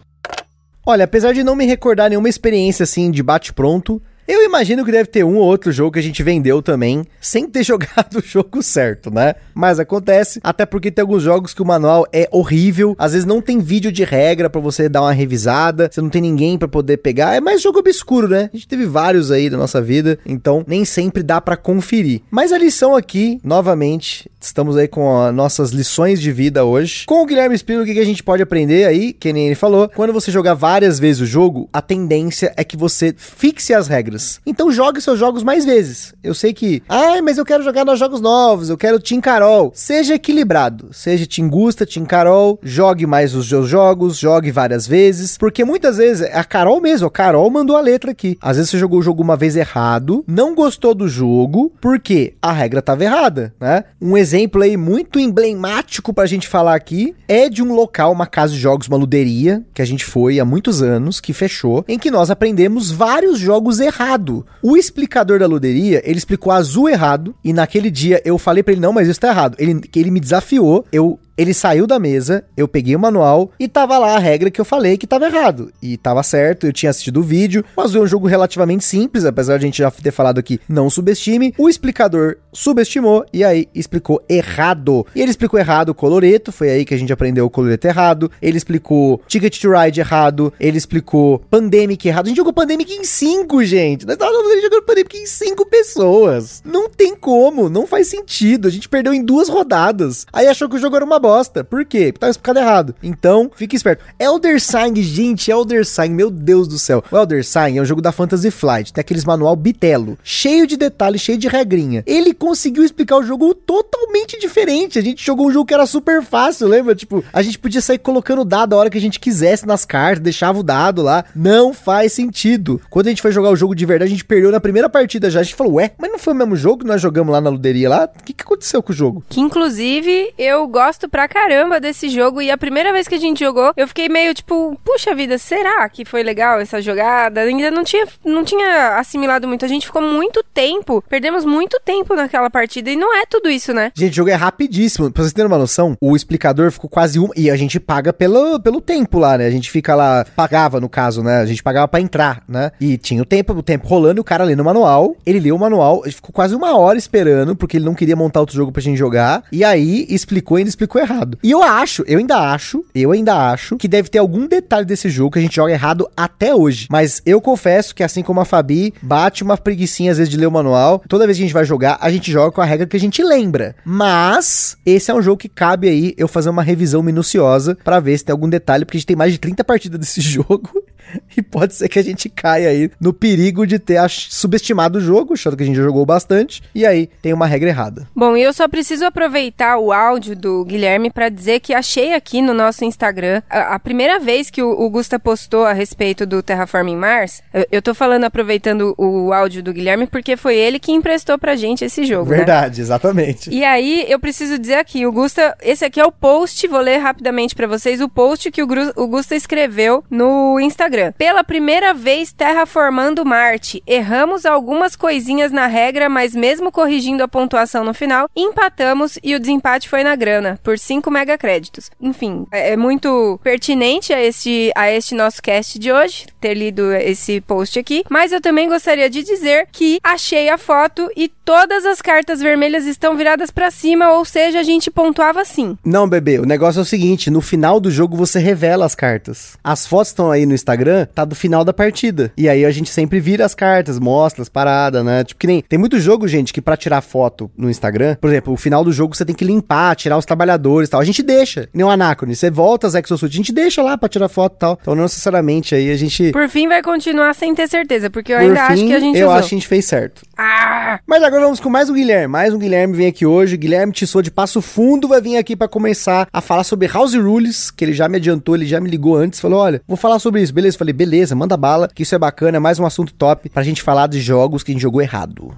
Olha, apesar de não me recordar nenhuma experiência assim de bate-pronto, eu imagino que deve ter um ou outro jogo que a gente vendeu também, sem ter jogado o jogo certo, né? Mas acontece, até porque tem alguns jogos que o manual é horrível, às vezes não tem vídeo de regra para você dar uma revisada, você não tem ninguém para poder pegar, é mais jogo obscuro, né? A gente teve vários aí da nossa vida, então nem sempre dá para conferir. Mas a lição aqui, novamente, estamos aí com as nossas lições de vida hoje. Com o Guilherme Espírito, o que a gente pode aprender aí, que nem ele falou, quando você jogar várias vezes o jogo, a tendência é que você fixe as regras. Então jogue seus jogos mais vezes. Eu sei que, ai, mas eu quero jogar nos jogos novos, eu quero Team Carol. Seja equilibrado, seja Team Gusta, Team Carol, jogue mais os seus jogos, jogue várias vezes, porque muitas vezes é a Carol mesmo, a Carol mandou a letra aqui. Às vezes você jogou o jogo uma vez errado, não gostou do jogo, porque a regra estava errada, né? Um exemplo aí muito emblemático pra gente falar aqui é de um local, uma casa de jogos, uma luderia, que a gente foi há muitos anos, que fechou, em que nós aprendemos vários jogos errado. O explicador da luderia, ele explicou azul errado, e naquele dia eu falei para ele, não, mas isso tá errado. Ele, ele me desafiou, eu ele saiu da mesa, eu peguei o manual e tava lá a regra que eu falei que tava errado. E tava certo, eu tinha assistido o vídeo, mas é um jogo relativamente simples, apesar de a gente já ter falado aqui, não subestime. O explicador subestimou e aí explicou errado. E ele explicou errado o coloreto, foi aí que a gente aprendeu o coloreto errado. Ele explicou Ticket to Ride errado, ele explicou Pandemic errado. A gente jogou Pandemic em 5, gente. Nós estávamos jogando Pandemic em 5 pessoas. Não tem como, não faz sentido. A gente perdeu em duas rodadas. Aí achou que o jogo era uma bosta. Por quê? Porque tava explicado errado. Então, fique esperto. Elder Sign, gente, Elder Sign, meu Deus do céu. O Elder Sign é um jogo da Fantasy Flight. Tem aqueles manual bitelo, cheio de detalhes, cheio de regrinha. Ele conseguiu explicar o jogo totalmente diferente. A gente jogou um jogo que era super fácil, lembra? Tipo, a gente podia sair colocando dado a hora que a gente quisesse nas cartas, deixava o dado lá. Não faz sentido. Quando a gente foi jogar o jogo de verdade, a gente perdeu na primeira partida já. A gente falou, ué, mas não foi o mesmo jogo que nós jogamos lá na luderia lá? O que, que aconteceu com o jogo? Que inclusive eu gosto pra caramba desse jogo. E a primeira vez que a gente jogou, eu fiquei meio tipo, puxa vida, será que foi legal essa jogada? Ainda não tinha, não tinha assimilado muito. A gente ficou muito tempo, perdemos muito tempo naquela partida. E não é tudo isso, né? Gente, o jogo é rapidíssimo. Pra vocês terem uma noção, o explicador ficou quase um. E a gente paga pelo, pelo tempo lá, né? A gente fica lá, pagava no caso, né? A gente pagava pra entrar, né? E tinha o tempo, o tempo rolando e o cara lendo o manual. Ele leu o manual, ficou quase uma hora esperando, porque ele não queria montar outro jogo pra gente jogar. E aí explicou ele explicou errado errado. E eu acho, eu ainda acho, eu ainda acho que deve ter algum detalhe desse jogo que a gente joga errado até hoje. Mas eu confesso que assim como a Fabi bate uma preguiçinha às vezes de ler o manual, toda vez que a gente vai jogar, a gente joga com a regra que a gente lembra. Mas esse é um jogo que cabe aí eu fazer uma revisão minuciosa para ver se tem algum detalhe, porque a gente tem mais de 30 partidas desse jogo e pode ser que a gente caia aí no perigo de ter subestimado o jogo, achando que a gente jogou bastante, e aí tem uma regra errada. Bom, eu só preciso aproveitar o áudio do Guilherme para dizer que achei aqui no nosso Instagram a, a primeira vez que o, o, Gusta postou a respeito do Terraforming Mars. Eu, eu tô falando aproveitando o, o áudio do Guilherme porque foi ele que emprestou pra gente esse jogo. Né? Verdade, né? exatamente. E aí eu preciso dizer aqui, o Gusta, esse aqui é o post, vou ler rapidamente para vocês o post que o, o Gusta escreveu no Instagram. Pela primeira vez terraformando Marte, erramos algumas coisinhas na regra, mas mesmo corrigindo a pontuação no final, empatamos e o desempate foi na grana, por 5 megacréditos. Enfim, é, é muito pertinente a este, a este nosso cast de hoje, ter lido esse post aqui, mas eu também gostaria de dizer que achei a foto e todas as cartas vermelhas estão viradas para cima, ou seja, a gente pontuava sim. Não, bebê, o negócio é o seguinte, no final do jogo você revela as cartas. As fotos estão aí no Instagram, tá do final da partida. E aí a gente sempre vira as cartas, mostra as paradas, né? Tipo que nem tem muito jogo, gente, que para tirar foto no Instagram, por exemplo, o final do jogo você tem que limpar, tirar os trabalhadores, tal. A gente deixa. Nem o Anacrone, você volta as Exosuit, a gente deixa lá para tirar foto, tal. Então não necessariamente aí a gente Por fim vai continuar sem ter certeza, porque eu por ainda fim, acho que a gente eu usou. acho que a gente fez certo. Ah! Mas agora vamos com mais um Guilherme. Mais um Guilherme vem aqui hoje. Guilherme Tissot de Passo Fundo vai vir aqui para começar a falar sobre House Rules, que ele já me adiantou, ele já me ligou antes, falou: "Olha, vou falar sobre isso". Beleza? Falei: "Beleza, manda bala, que isso é bacana, é mais um assunto top pra gente falar de jogos que a gente jogou errado".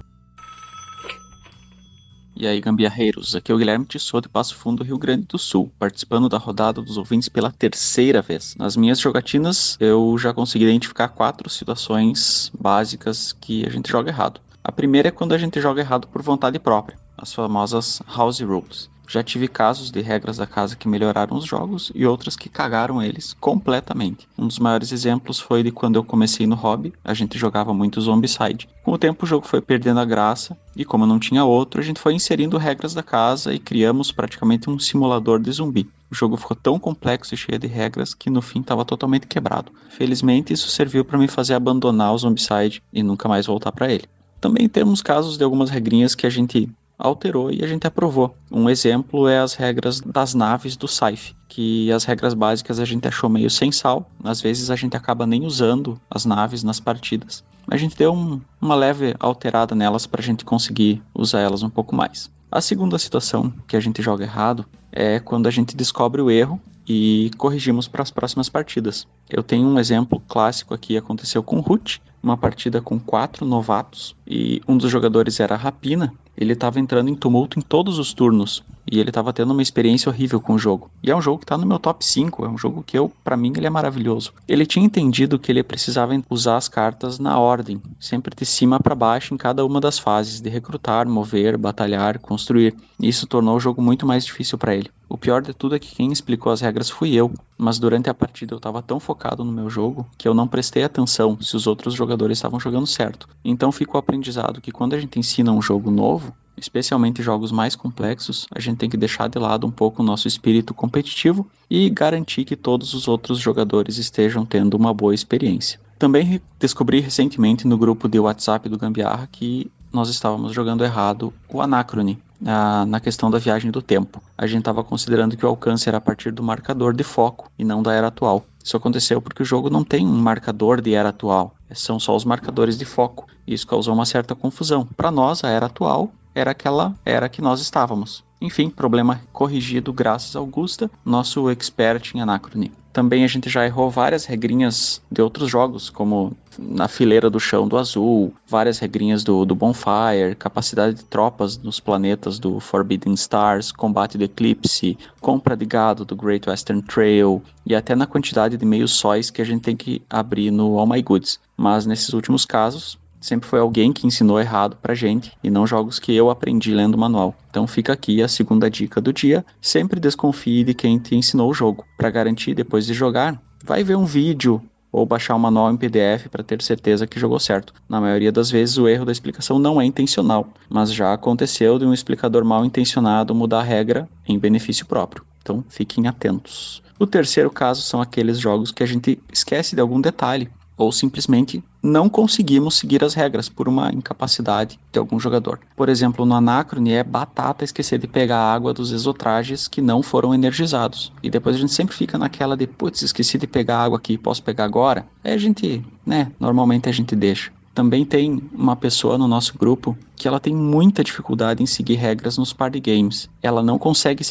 E aí, gambiarreiros, aqui é o Guilherme Tissot de Passo Fundo, Rio Grande do Sul, participando da rodada dos ouvintes pela terceira vez. Nas minhas jogatinas, eu já consegui identificar quatro situações básicas que a gente joga errado. A primeira é quando a gente joga errado por vontade própria, as famosas house rules. Já tive casos de regras da casa que melhoraram os jogos e outras que cagaram eles completamente. Um dos maiores exemplos foi de quando eu comecei no hobby, a gente jogava muito Zombicide. Com o tempo o jogo foi perdendo a graça e como não tinha outro, a gente foi inserindo regras da casa e criamos praticamente um simulador de zumbi. O jogo ficou tão complexo e cheio de regras que no fim estava totalmente quebrado. Felizmente isso serviu para me fazer abandonar o Zombicide e nunca mais voltar para ele. Também temos casos de algumas regrinhas que a gente alterou e a gente aprovou. Um exemplo é as regras das naves do Saif, que as regras básicas a gente achou meio sem sal, às vezes a gente acaba nem usando as naves nas partidas. A gente deu um, uma leve alterada nelas para a gente conseguir usar elas um pouco mais. A segunda situação que a gente joga errado é quando a gente descobre o erro e corrigimos para as próximas partidas. Eu tenho um exemplo clássico aqui, aconteceu com Ruth, uma partida com quatro novatos e um dos jogadores era Rapina. Ele estava entrando em tumulto em todos os turnos e ele estava tendo uma experiência horrível com o jogo. E é um jogo que está no meu top 5, é um jogo que eu, para mim, ele é maravilhoso. Ele tinha entendido que ele precisava usar as cartas na ordem, sempre de cima para baixo em cada uma das fases, de recrutar, mover, batalhar, construir. Isso tornou o jogo muito mais difícil para ele. O pior de tudo é que quem explicou as regras fui eu, mas durante a partida eu estava tão focado no meu jogo que eu não prestei atenção se os outros jogadores estavam jogando certo. Então ficou o aprendizado que quando a gente ensina um jogo novo, especialmente jogos mais complexos, a gente tem que deixar de lado um pouco o nosso espírito competitivo e garantir que todos os outros jogadores estejam tendo uma boa experiência. Também descobri recentemente no grupo de WhatsApp do Gambiarra que nós estávamos jogando errado o Anacrone na, na questão da viagem do tempo. A gente estava considerando que o alcance era a partir do marcador de foco e não da era atual. Isso aconteceu porque o jogo não tem um marcador de era atual, são só os marcadores de foco. Isso causou uma certa confusão. Para nós, a era atual era aquela era que nós estávamos. Enfim, problema corrigido graças a Augusta, nosso expert em Anacrone. Também a gente já errou várias regrinhas de outros jogos, como na fileira do chão do azul, várias regrinhas do, do Bonfire, capacidade de tropas nos planetas do Forbidden Stars, combate do Eclipse, compra de gado do Great Western Trail e até na quantidade de meios sóis que a gente tem que abrir no All My Goods. Mas nesses últimos casos, sempre foi alguém que ensinou errado pra gente e não jogos que eu aprendi lendo o manual. Então fica aqui a segunda dica do dia: sempre desconfie de quem te ensinou o jogo. Para garantir depois de jogar, vai ver um vídeo ou baixar um manual em PDF para ter certeza que jogou certo. Na maioria das vezes, o erro da explicação não é intencional, mas já aconteceu de um explicador mal intencionado mudar a regra em benefício próprio. Então, fiquem atentos. O terceiro caso são aqueles jogos que a gente esquece de algum detalhe ou simplesmente não conseguimos seguir as regras por uma incapacidade de algum jogador. Por exemplo, no Anacrone é batata esquecer de pegar a água dos exotrajes que não foram energizados. E depois a gente sempre fica naquela de, putz, esqueci de pegar água aqui, posso pegar agora? Aí a gente, né, normalmente a gente deixa. Também tem uma pessoa no nosso grupo que ela tem muita dificuldade em seguir regras nos party games. Ela não consegue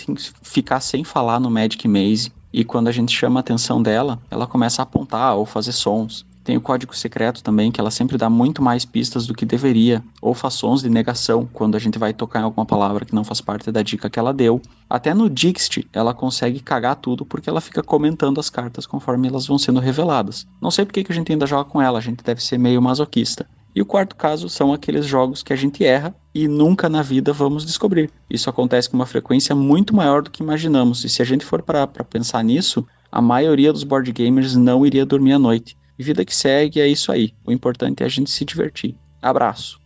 ficar sem falar no Magic Maze e quando a gente chama a atenção dela, ela começa a apontar ou fazer sons. Tem o código secreto também, que ela sempre dá muito mais pistas do que deveria, ou faz sons de negação quando a gente vai tocar em alguma palavra que não faz parte da dica que ela deu. Até no Dixit, ela consegue cagar tudo porque ela fica comentando as cartas conforme elas vão sendo reveladas. Não sei porque que a gente ainda joga com ela, a gente deve ser meio masoquista. E o quarto caso são aqueles jogos que a gente erra e nunca na vida vamos descobrir. Isso acontece com uma frequência muito maior do que imaginamos, e se a gente for para pensar nisso, a maioria dos board gamers não iria dormir à noite. E vida que segue é isso aí. O importante é a gente se divertir. Abraço.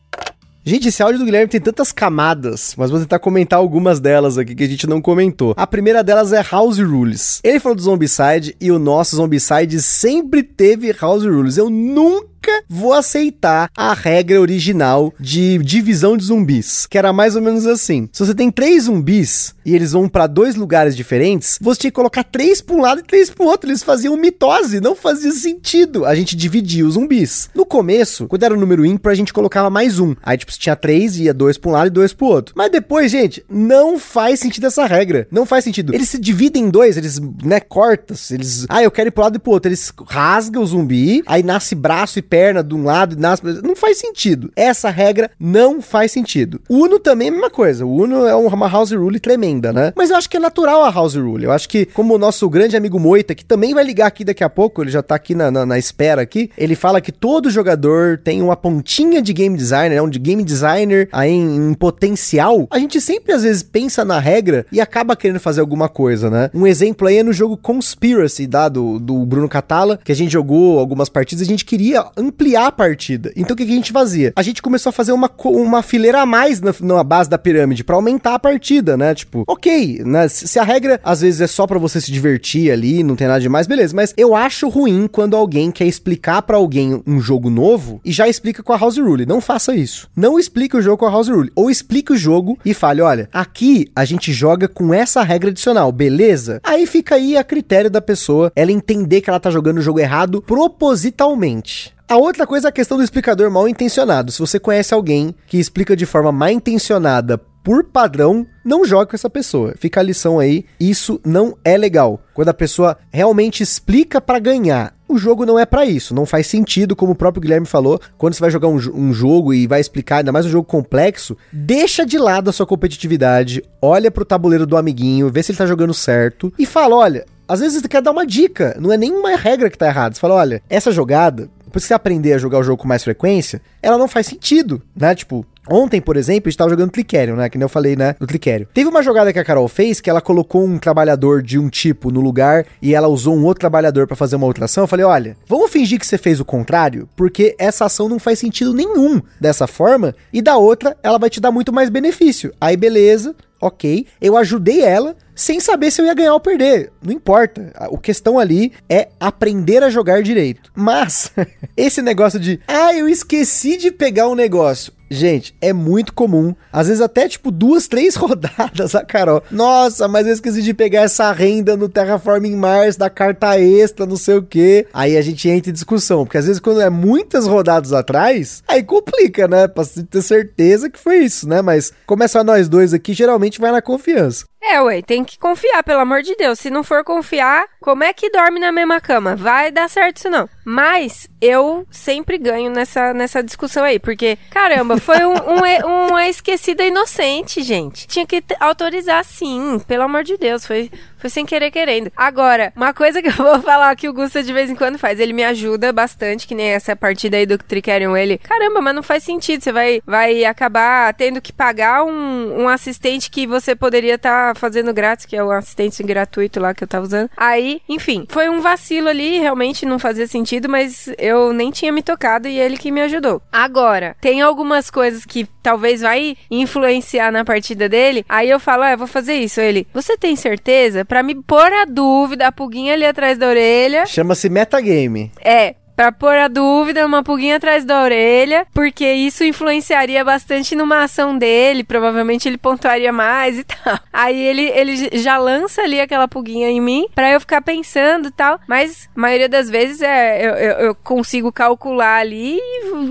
Gente, esse áudio do Guilherme tem tantas camadas, mas vou tentar comentar algumas delas aqui que a gente não comentou. A primeira delas é House Rules. Ele falou do Zombicide e o nosso Zombicide sempre teve House Rules. Eu nunca nunca vou aceitar a regra original de divisão de zumbis, que era mais ou menos assim. Se você tem três zumbis e eles vão para dois lugares diferentes, você tinha que colocar três para um lado e três para o outro. Eles faziam mitose, não fazia sentido. A gente dividia os zumbis. No começo, quando era o número ímpar, a gente colocava mais um. Aí, tipo, se tinha três, ia dois para um lado e dois para o outro. Mas depois, gente, não faz sentido essa regra. Não faz sentido. Eles se dividem em dois, eles, né, cortam. Eles, ah, eu quero ir pro lado e pro outro. Eles rasgam o zumbi, aí nasce braço e perna de um lado e nasce. Não faz sentido. Essa regra não faz sentido. Uno também é a mesma coisa. O Uno é uma house rule tremenda, né? Mas eu acho que é natural a house rule. Eu acho que, como o nosso grande amigo Moita, que também vai ligar aqui daqui a pouco, ele já tá aqui na, na, na espera aqui, ele fala que todo jogador tem uma pontinha de game designer, é um de game designer aí em, em potencial. A gente sempre às vezes pensa na regra e acaba querendo fazer alguma coisa, né? Um exemplo aí é no jogo Conspiracy, da, do, do Bruno Catala, que a gente jogou algumas partidas a gente queria ampliar a partida. Então o que, que, a gente fazia? A gente começou a fazer uma, uma fileira a mais na, na base da pirâmide para aumentar a partida, né? Tipo, ok, né? Se a regra às vezes é só para você se divertir ali, não tem nada demais, beleza. Mas eu acho ruim quando alguém quer explicar para alguém um jogo novo e já explica com a House Rule. Não faça isso. Não explique o jogo com a House Rule. Ou explique o jogo e fale: olha, aqui a gente joga com essa regra adicional, beleza? Aí fica aí a critério da pessoa ela entender que ela tá jogando o jogo errado propositalmente. A outra coisa é a questão do explicador mal intencionado. Se você conhece alguém que explica de forma mal intencionada por padrão, não jogue com essa pessoa. Fica a lição aí, isso não é legal. Quando a pessoa realmente explica para ganhar, o jogo não é para isso, não faz sentido, como o próprio Guilherme falou, quando você vai jogar um, um, jogo e vai explicar, ainda mais um jogo complexo, deixa de lado a sua competitividade, olha pro tabuleiro do amiguinho, vê se ele tá jogando certo e fala, olha, às vezes você quer dar uma dica, não é nenhuma regra que tá errada. Você fala, olha, essa jogada depois que você aprender a jogar o jogo com mais frequência, ela não faz sentido, né? Tipo, Ontem, por exemplo, a gente tava jogando Cliquério, né? Que nem eu falei, né? No Cliquério. Teve uma jogada que a Carol fez que ela colocou um trabalhador de um tipo no lugar e ela usou um outro trabalhador para fazer uma outra ação. Eu falei, olha, vamos fingir que você fez o contrário, porque essa ação não faz sentido nenhum dessa forma e da outra ela vai te dar muito mais benefício. Aí, beleza, ok. Eu ajudei ela sem saber se eu ia ganhar ou perder. Não importa. O questão ali é aprender a jogar direito. Mas, esse negócio de, ah, eu esqueci de pegar um negócio. Gente, é muito comum. Às vezes até tipo duas, três rodadas a Carol. Nossa, mas eu esqueci de pegar essa renda no Terraforming Mars da carta extra, não sei o que. Aí a gente entra em discussão. Porque às vezes quando é muitas rodadas atrás, aí complica, né? Pra ter certeza que foi isso, né? Mas começa nós dois aqui, geralmente vai na confiança. É, ué, tem que confiar, pelo amor de Deus. Se não for confiar, como é que dorme na mesma cama? Vai dar certo isso não. Mas eu sempre ganho nessa, nessa discussão aí, porque, caramba, foi um, um, uma esquecida inocente, gente. Tinha que autorizar sim, pelo amor de Deus. Foi, Foi sem querer querendo. Agora, uma coisa que eu vou falar que o Gusta de vez em quando faz, ele me ajuda bastante, que nem essa partida aí do Tricerion, ele, caramba, mas não faz sentido, você vai, vai acabar tendo que pagar um, um assistente que você poderia estar tá fazendo grátis, que é o assistente gratuito lá que eu tava usando. Aí, enfim, foi um vacilo ali, realmente não fazia sentido, mas eu nem tinha me tocado e ele que me ajudou. Agora, tem algumas coisas que talvez vai influenciar na partida dele, aí eu falo, ah, eu vou fazer isso. Ele, você tem certeza? Para me pôr a dúvida, a pulguinha ali atrás da orelha. Chama-se metagame. É, Pra pôr a dúvida, uma pulguinha atrás da orelha, porque isso influenciaria bastante numa ação dele, provavelmente ele pontuaria mais e tal. Aí ele, ele já lança ali aquela pulguinha em mim, pra eu ficar pensando e tal, mas a maioria das vezes é, eu, eu, eu consigo calcular ali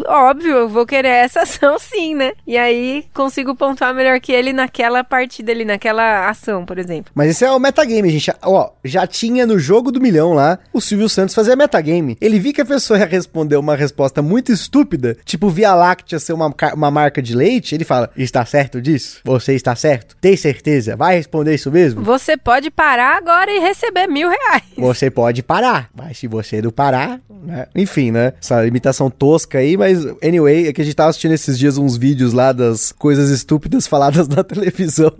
óbvio, eu vou querer essa ação sim, né? E aí consigo pontuar melhor que ele naquela partida ali, naquela ação, por exemplo. Mas esse é o metagame, gente. Ó, já tinha no jogo do milhão lá, o Silvio Santos fazia metagame. Ele viu que a pessoa ia responder uma resposta muito estúpida, tipo Via Láctea ser uma, uma marca de leite, ele fala: Está certo disso? Você está certo? Tem certeza? Vai responder isso mesmo? Você pode parar agora e receber mil reais. Você pode parar, mas se você não parar, né? Enfim, né? Essa imitação tosca aí, mas anyway, é que a gente tava assistindo esses dias uns vídeos lá das coisas estúpidas faladas na televisão.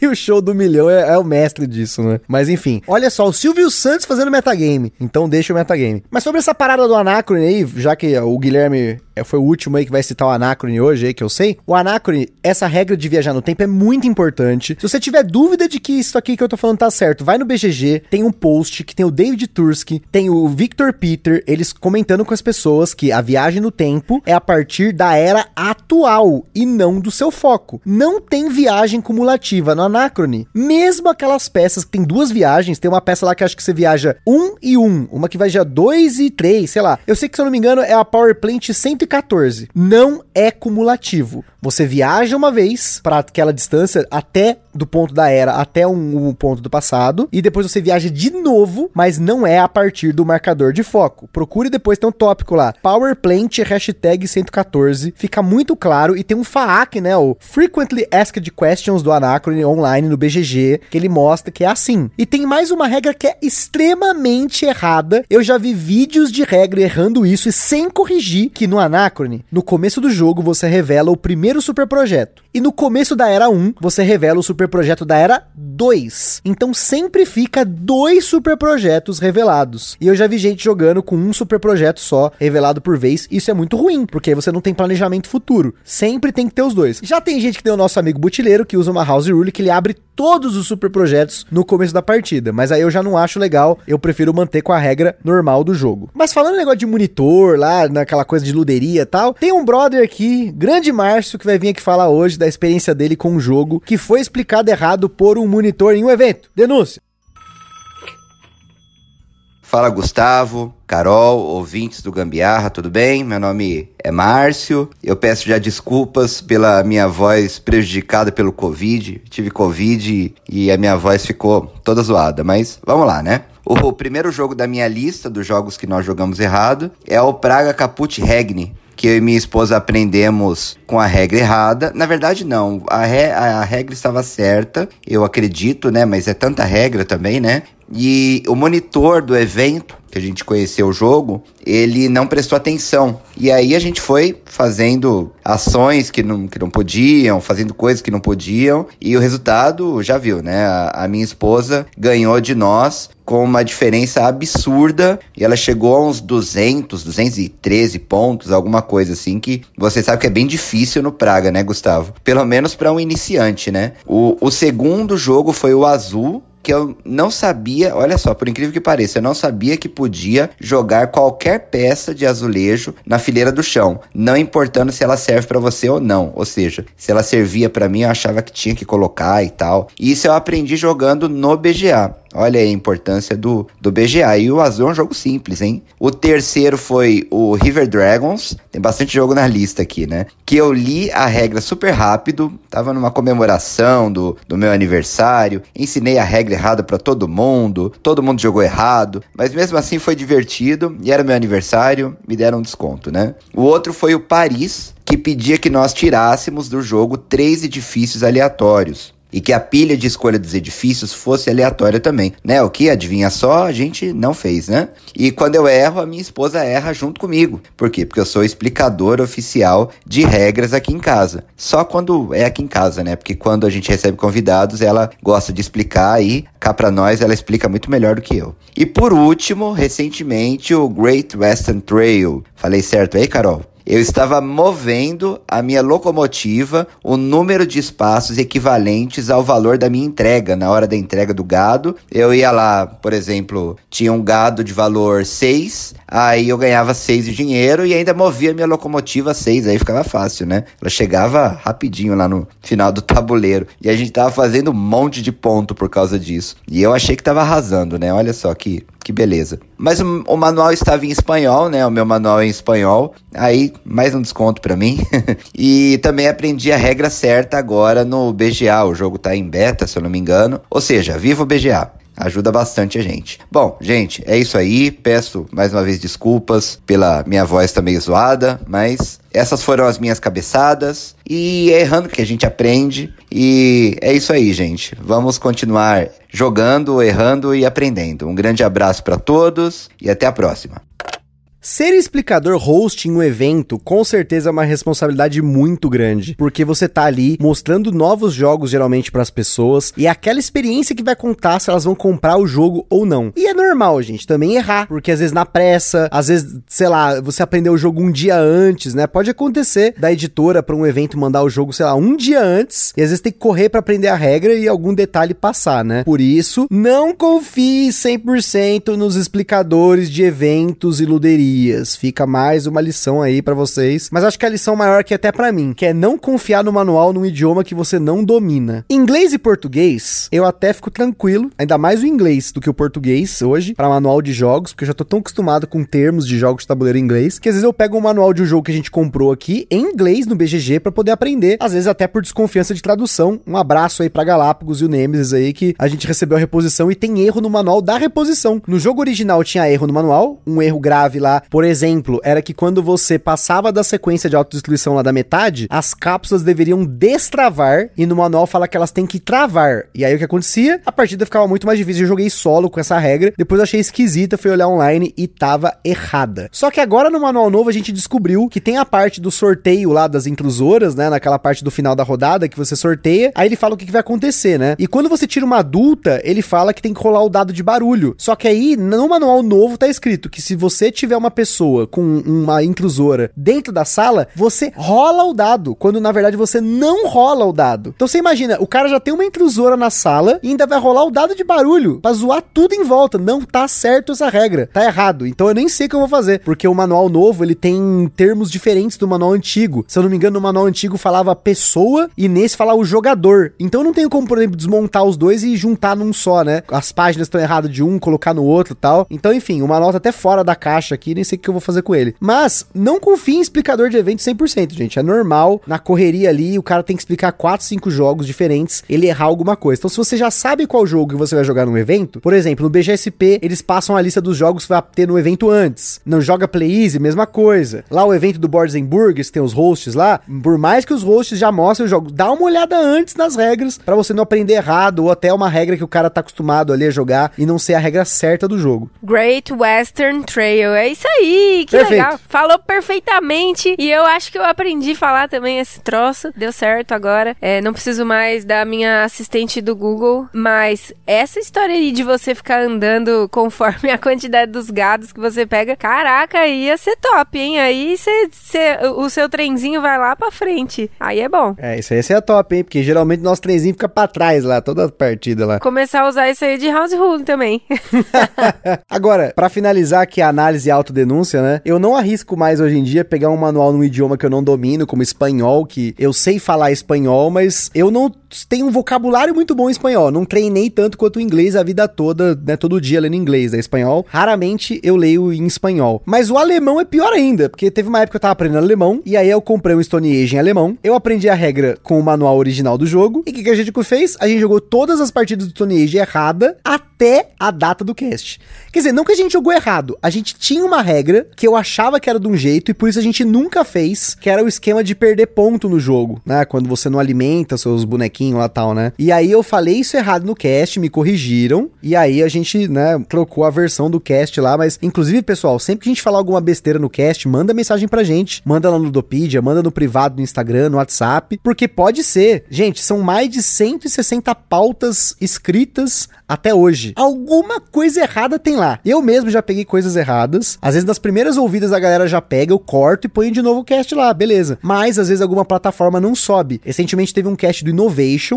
e o show do milhão é, é, o mestre disso, né? Mas enfim, olha só, o Silvio Santos fazendo metagame. Então deixa o metagame. Mas sobre essa parada do Anacrone aí, já que o Guilherme foi o último aí que vai citar o Anacrone hoje aí, que eu sei. O Anacrone, essa regra de viajar no tempo é muito importante. Se você tiver dúvida de que isso aqui que eu tô falando tá certo, vai no BGG, tem um post que tem o David Tursky, tem o Victor Peter, eles comentando com as pessoas que a viagem no tempo é a partir da era atual e não do seu foco. Não tem viagem cumulativa no Anacrone. Mesmo aquelas peças que tem duas viagens, tem uma peça lá que acho que você viaja um e um, uma que viaja dois e três, sei lá. Eu sei que, se eu não me engano, é a Power Plant 114. Não é cumulativo. Você viaja uma vez para aquela distância até do ponto da era até um, um, ponto do passado e depois você viaja de novo, mas não é a partir do marcador de foco. Procure depois tem um tópico lá, Power Plant hashtag 114, fica muito claro e tem um FAQ, né, o Frequently Asked Questions do Anacron online no BGG, que ele mostra que é assim. E tem mais uma regra que é extremamente errada. Eu já vi vídeos de regra errando isso e sem corrigir que no Anacron, no começo do jogo você revela o primeiro super projeto e no começo da era 1 você revela o super projeto da era 2. Então sempre fica dois super projetos revelados. E eu já vi gente jogando com um super projeto só revelado por vez. Isso é muito ruim, porque você não tem planejamento futuro. Sempre tem que ter os dois. Já tem gente que tem o nosso amigo butileiro que usa uma house rule que ele abre todos os super projetos no começo da partida, mas aí eu já não acho legal, eu prefiro manter com a regra normal do jogo. Mas falando negócio de monitor lá, naquela coisa de luderia e tal, tem um brother aqui, grande Márcio, que vai vir aqui falar hoje da experiência dele com o jogo, que foi explicado errado por um monitor em um evento. Denúncia. Fala Gustavo, Carol, ouvintes do Gambiarra, tudo bem? Meu nome é Márcio. Eu peço já desculpas pela minha voz prejudicada pelo Covid. Tive Covid e a minha voz ficou toda zoada, mas vamos lá, né? O primeiro jogo da minha lista dos jogos que nós jogamos errado é o Praga Caput Regni, que eu e minha esposa aprendemos com a regra errada. Na verdade, não. A, re a regra estava certa, eu acredito, né? Mas é tanta regra também, né? E o monitor do evento, que a gente conheceu o jogo, ele não prestou atenção. E aí a gente foi fazendo ações que não, que não podiam, fazendo coisas que não podiam, e o resultado já viu, né? A, a minha esposa ganhou de nós com uma diferença absurda e ela chegou a uns 200, 213 pontos, alguma coisa assim que você sabe que é bem difícil no Praga, né, Gustavo? Pelo menos para um iniciante, né? O, o segundo jogo foi o azul, que eu não sabia, olha só, por incrível que pareça, eu não sabia que podia jogar qualquer peça de azulejo na fileira do chão, não importando se ela serve para você ou não. Ou seja, se ela servia para mim, eu achava que tinha que colocar e tal. E isso eu aprendi jogando no BGA. Olha aí a importância do, do BGA. E o Azul é um jogo simples, hein? O terceiro foi o River Dragons. Tem bastante jogo na lista aqui, né? Que eu li a regra super rápido. Tava numa comemoração do, do meu aniversário. Ensinei a regra errada para todo mundo. Todo mundo jogou errado. Mas mesmo assim foi divertido. E era meu aniversário. Me deram um desconto, né? O outro foi o Paris que pedia que nós tirássemos do jogo três edifícios aleatórios. E que a pilha de escolha dos edifícios fosse aleatória também, né? O que adivinha só, a gente não fez, né? E quando eu erro, a minha esposa erra junto comigo. Por quê? Porque eu sou explicador oficial de regras aqui em casa. Só quando é aqui em casa, né? Porque quando a gente recebe convidados, ela gosta de explicar e cá para nós ela explica muito melhor do que eu. E por último, recentemente, o Great Western Trail. Falei certo aí, Carol? Eu estava movendo a minha locomotiva o número de espaços equivalentes ao valor da minha entrega. Na hora da entrega do gado, eu ia lá, por exemplo, tinha um gado de valor 6, aí eu ganhava 6 de dinheiro e ainda movia a minha locomotiva 6, aí ficava fácil, né? Ela chegava rapidinho lá no final do tabuleiro. E a gente tava fazendo um monte de ponto por causa disso. E eu achei que tava arrasando, né? Olha só que que beleza. Mas o, o, manual estava em espanhol, né? O meu manual é em espanhol. Aí, mais um desconto para mim. e também aprendi a regra certa agora no BGA. O jogo tá em beta, se eu não me engano. Ou seja, viva o BGA. Ajuda bastante a gente. Bom, gente, é isso aí. Peço mais uma vez desculpas pela minha voz tá zoada, mas essas foram as minhas cabeçadas e é errando que a gente aprende. E é isso aí, gente. Vamos continuar jogando, errando e aprendendo. Um grande abraço para todos e até a próxima. Ser explicador host em um evento com certeza é uma responsabilidade muito grande, porque você tá ali mostrando novos jogos geralmente para as pessoas e é aquela experiência que vai contar se elas vão comprar o jogo ou não. E é normal, gente, também errar, porque às vezes na pressa, às vezes, sei lá, você aprendeu o jogo um dia antes, né? Pode acontecer da editora para um evento mandar o jogo, sei lá, um dia antes, e às vezes tem que correr para aprender a regra e algum detalhe passar, né? Por isso, não confie 100% nos explicadores de eventos e luderias Fica mais uma lição aí para vocês. Mas acho que a lição maior que até para mim, que é não confiar no manual num idioma que você não domina. Inglês e português, eu até fico tranquilo, ainda mais o inglês do que o português hoje, para manual de jogos, porque eu já tô tão acostumado com termos de jogos de tabuleiro em inglês, que às vezes eu pego um manual de um jogo que a gente comprou aqui em inglês no BGG para poder aprender, às vezes até por desconfiança de tradução. Um abraço aí para Galápagos e o Nemesis aí que a gente recebeu a reposição e tem erro no manual da reposição. No jogo original tinha erro no manual, um erro grave lá, por exemplo, era que quando você passava da sequência de autodestruição lá da metade, as cápsulas deveriam destravar e no manual fala que elas têm que travar. E aí o que acontecia? A partida ficava muito mais difícil. Eu joguei solo com essa regra, depois achei esquisita, fui olhar online e tava errada. Só que agora no manual novo a gente descobriu que tem a parte do sorteio lá das intrusoras, né? Naquela parte do final da rodada que você sorteia, aí ele fala o que, que vai acontecer, né? E quando você tira uma adulta, ele fala que tem que rolar o dado de barulho. Só que aí no manual novo tá escrito que se você tiver uma pessoa com uma intrusora dentro da sala, você rola o dado, quando na verdade você não rola o dado. Então você imagina, o cara já tem uma intrusora na sala e ainda vai rolar o dado de barulho pra zoar tudo em volta. Não tá certo essa regra, tá errado. Então eu nem sei o que eu vou fazer, porque o manual novo ele tem termos diferentes do manual antigo. Se eu não me engano, no manual antigo falava pessoa e nesse falava o jogador. Então não tenho como, por exemplo, desmontar os dois e juntar num só, né? As páginas estão erradas de um, colocar no outro tal. Então, enfim, o manual tá até fora da caixa aqui, nem sei o que eu vou fazer com ele. Mas não confie em explicador de evento 100%, gente. É normal, na correria ali, o cara tem que explicar 4, 5 jogos diferentes, ele errar alguma coisa. Então, se você já sabe qual jogo que você vai jogar no evento, por exemplo, no BGSP, eles passam a lista dos jogos que vai ter no evento antes. Não joga Play Easy, mesma coisa. Lá o evento do Boards Burgers, tem os hosts lá, por mais que os hosts já mostrem o jogo, dá uma olhada antes nas regras para você não aprender errado ou até uma regra que o cara tá acostumado ali a jogar e não ser a regra certa do jogo. Great Western Trail, é isso aí, que Perfeito. legal. Falou perfeitamente. E eu acho que eu aprendi a falar também esse troço. Deu certo agora. É, não preciso mais da minha assistente do Google. Mas essa história aí de você ficar andando conforme a quantidade dos gados que você pega, caraca, ia ser top, hein? Aí cê, cê, o seu trenzinho vai lá pra frente. Aí é bom. É, isso aí é top, hein? Porque geralmente nosso trenzinho fica pra trás lá, toda a partida lá. Começar a usar isso aí de house rule também. Agora, para finalizar aqui a análise e autodenúncia, né? Eu não arrisco mais hoje em dia pegar um manual num idioma que eu não domino, como espanhol, que eu sei falar espanhol, mas eu não tenho um vocabulário muito bom em espanhol. Não treinei tanto quanto o inglês a vida toda, né? Todo dia lendo inglês, né? Espanhol. Raramente eu leio em espanhol. Mas o alemão é pior ainda, porque teve uma época que eu tava aprendendo alemão, e aí eu comprei um Stone Age em alemão. Eu aprendi a regra com o manual original do jogo. E o que, que a gente fez? A gente jogou todas as partidas do Stone Age errada até a data do cast. Quer dizer, não que a gente jogou errado, a gente tinha uma regra que eu achava que era de um jeito e por isso a gente nunca fez, que era o esquema de perder ponto no jogo, né? Quando você não alimenta seus bonequinhos lá tal, né? E aí eu falei isso errado no cast, me corrigiram, e aí a gente, né, trocou a versão do cast lá, mas inclusive, pessoal, sempre que a gente falar alguma besteira no cast, manda mensagem pra gente, manda lá no Dopedia, manda no privado no Instagram, no WhatsApp, porque pode ser. Gente, são mais de 160 pautas escritas até hoje. Alguma coisa errada tem lá. Eu mesmo já peguei coisas erradas. Às vezes nas primeiras ouvidas a galera já pega, eu corto e põe de novo o cast lá, beleza. Mas às vezes alguma plataforma não sobe. Recentemente teve um cast do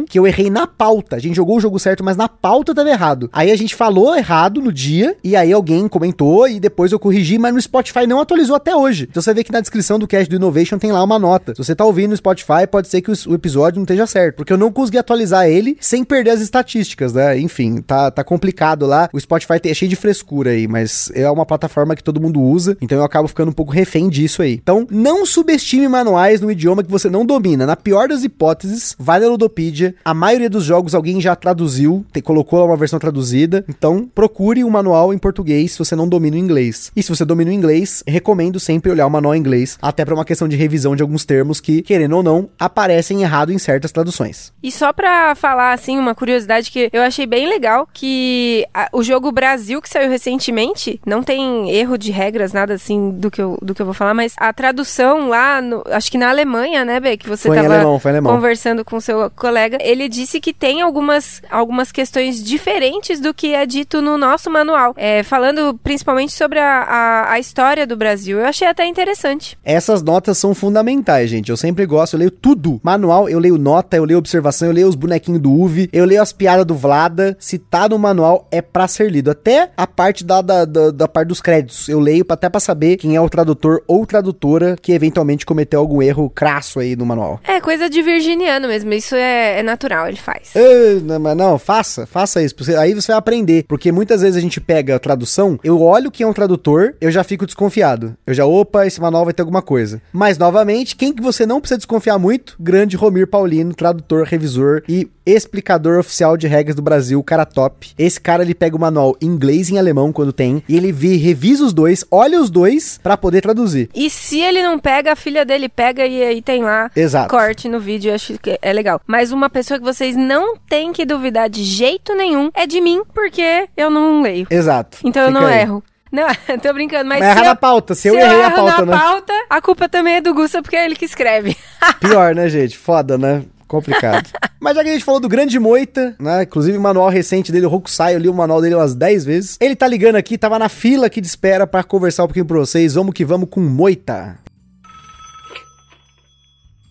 Que eu errei na pauta. A gente jogou o jogo certo, mas na pauta tava errado. Aí a gente falou errado no dia e aí alguém comentou e depois eu corrigi, mas no Spotify não atualizou até hoje. Então você vê que na descrição do cast do Innovation tem lá uma nota. Se você tá ouvindo no Spotify, pode ser que o episódio não esteja certo, porque eu não consegui atualizar ele sem perder as estatísticas, né? Enfim, tá, tá complicado lá. O Spotify é cheio de frescura aí, mas é uma plataforma que todo mundo usa, então eu acabo ficando um pouco refém disso aí. Então, não subestime manuais no idioma que você não domina. Na pior das hipóteses, vai na Ludopedia. A maioria dos jogos alguém já traduziu, te, colocou lá uma versão traduzida. Então, procure o um manual em português se você não domina o inglês. E se você domina o inglês, recomendo sempre olhar o manual em inglês, até para uma questão de revisão de alguns termos que, querendo ou não, aparecem errado em certas traduções. E só pra falar, assim, uma curiosidade que eu achei bem legal, que a, o jogo Brasil, que saiu recentemente, não tem erro de regras, nada assim do que eu, do que eu vou falar, mas a tradução lá, no, acho que na Alemanha, né, Bê, que você foi tava alemão, foi alemão. conversando com seu colega, ele disse que tem algumas, algumas questões diferentes do que é dito no nosso manual, é, falando principalmente sobre a, a, a história do Brasil. Eu achei até interessante. Essas notas são fundamentais, gente. Eu sempre gosto, eu leio tudo. Manual, eu leio nota, eu leio observação, eu leio os bonequinhos do UV, eu leio as piadas do Vlada. Se tá no manual, é pra ser lido. Até a parte da, da, da, da parte dos créditos. Eu leio até pra saber quem é o tradutor ou tradutora que eventualmente cometeu algum erro crasso aí no manual. É coisa de virginiano mesmo. Isso é, é natural, ele faz. É, não, mas não, faça, faça isso. Aí você vai aprender. Porque muitas vezes a gente pega a tradução, eu olho quem é um tradutor, eu já fico desconfiado. Eu já, opa, esse manual vai ter alguma coisa. Mas, novamente, quem que você não precisa desconfiar muito? Grande Romir Paulino, tradutor, revisor e explicador oficial de regras do Brasil, cara top. Esse cara, ele pega o manual em inglês e em alemão quando tem, e ele vê, revisa os dois, olha os dois para poder traduzir. E se ele não pega, a filha dele pega e aí tem lá Exato. corte no vídeo, eu acho que é legal. Mas uma pessoa que vocês não têm que duvidar de jeito nenhum é de mim, porque eu não leio. Exato. Então eu não aí. erro. Não, tô brincando, mas. Mas erra na pauta. Se, se eu errei a pauta, na né? pauta, a culpa também é do Gusta, porque é ele que escreve. Pior, né, gente? Foda, né? Complicado. Mas já que a gente falou do grande Moita, né? Inclusive o manual recente dele, o Rokusai, eu li o manual dele umas 10 vezes. Ele tá ligando aqui, tava na fila aqui de espera para conversar um pouquinho pra vocês. Vamos que vamos com Moita.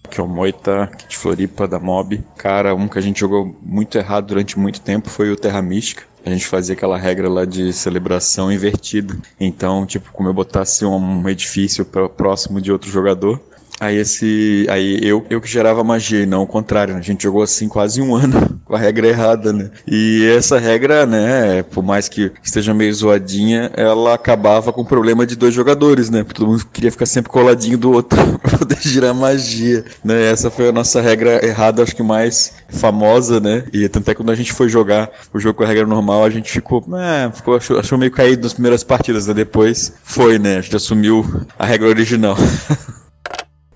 que é o Moita de Floripa da Mob. Cara, um que a gente jogou muito errado durante muito tempo foi o Terra Mística. A gente fazia aquela regra lá de celebração invertida. Então, tipo, como eu botasse um edifício próximo de outro jogador, Aí esse. Aí eu, eu que gerava magia, e não o contrário. Né? A gente jogou assim quase um ano com a regra errada, né? E essa regra, né, por mais que esteja meio zoadinha, ela acabava com o problema de dois jogadores, né? Porque todo mundo queria ficar sempre coladinho do outro pra poder girar magia. Né? Essa foi a nossa regra errada, acho que mais famosa, né? E tanto é que quando a gente foi jogar o jogo com a regra normal, a gente ficou. É, ficou achou, achou meio caído nas primeiras partidas, né? Depois foi, né? A gente assumiu a regra original.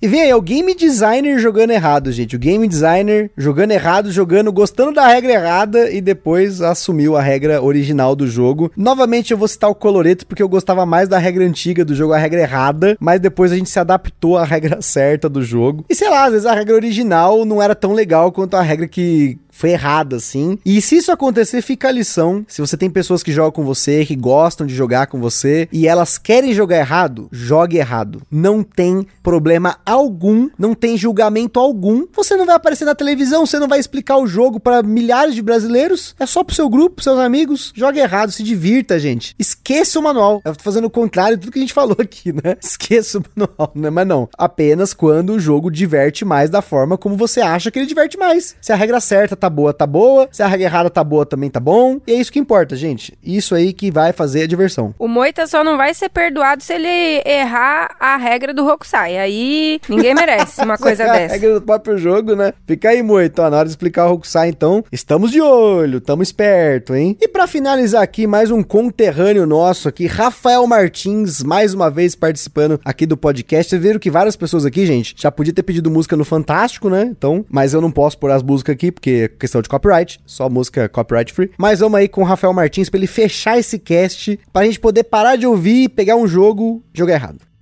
E vem aí, o game designer jogando errado, gente. O game designer jogando errado, jogando, gostando da regra errada e depois assumiu a regra original do jogo. Novamente eu vou citar o Coloreto porque eu gostava mais da regra antiga do jogo, a regra errada, mas depois a gente se adaptou à regra certa do jogo. E sei lá, às vezes a regra original não era tão legal quanto a regra que foi errada, assim. E se isso acontecer, fica a lição. Se você tem pessoas que jogam com você, que gostam de jogar com você, e elas querem jogar errado, jogue errado. Não tem problema algum, não tem julgamento algum. Você não vai aparecer na televisão, você não vai explicar o jogo para milhares de brasileiros. É só pro seu grupo, pros seus amigos. Jogue errado, se divirta, gente. Esqueça o manual. Eu tô fazendo o contrário de tudo que a gente falou aqui, né? Esqueça o manual, né? Mas não. Apenas quando o jogo diverte mais da forma como você acha que ele diverte mais. Se a regra certa tá boa, tá boa. Se a regra errada tá boa, também tá bom. E é isso que importa, gente. Isso aí que vai fazer a diversão. O Moita só não vai ser perdoado se ele errar a regra do Hokusai. Aí ninguém merece uma coisa a dessa. regra do próprio jogo, né? Fica aí, Moita. Ó, Na hora de explicar o Hokusai, então, estamos de olho, estamos esperto, hein? E pra finalizar aqui, mais um conterrâneo nosso aqui, Rafael Martins, mais uma vez participando aqui do podcast. Vocês viram que várias pessoas aqui, gente, já podia ter pedido música no Fantástico, né? Então, mas eu não posso pôr as músicas aqui, porque questão de copyright, só música copyright free. Mas vamos aí com o Rafael Martins pra ele fechar esse cast, pra gente poder parar de ouvir, pegar um jogo e jogar errado.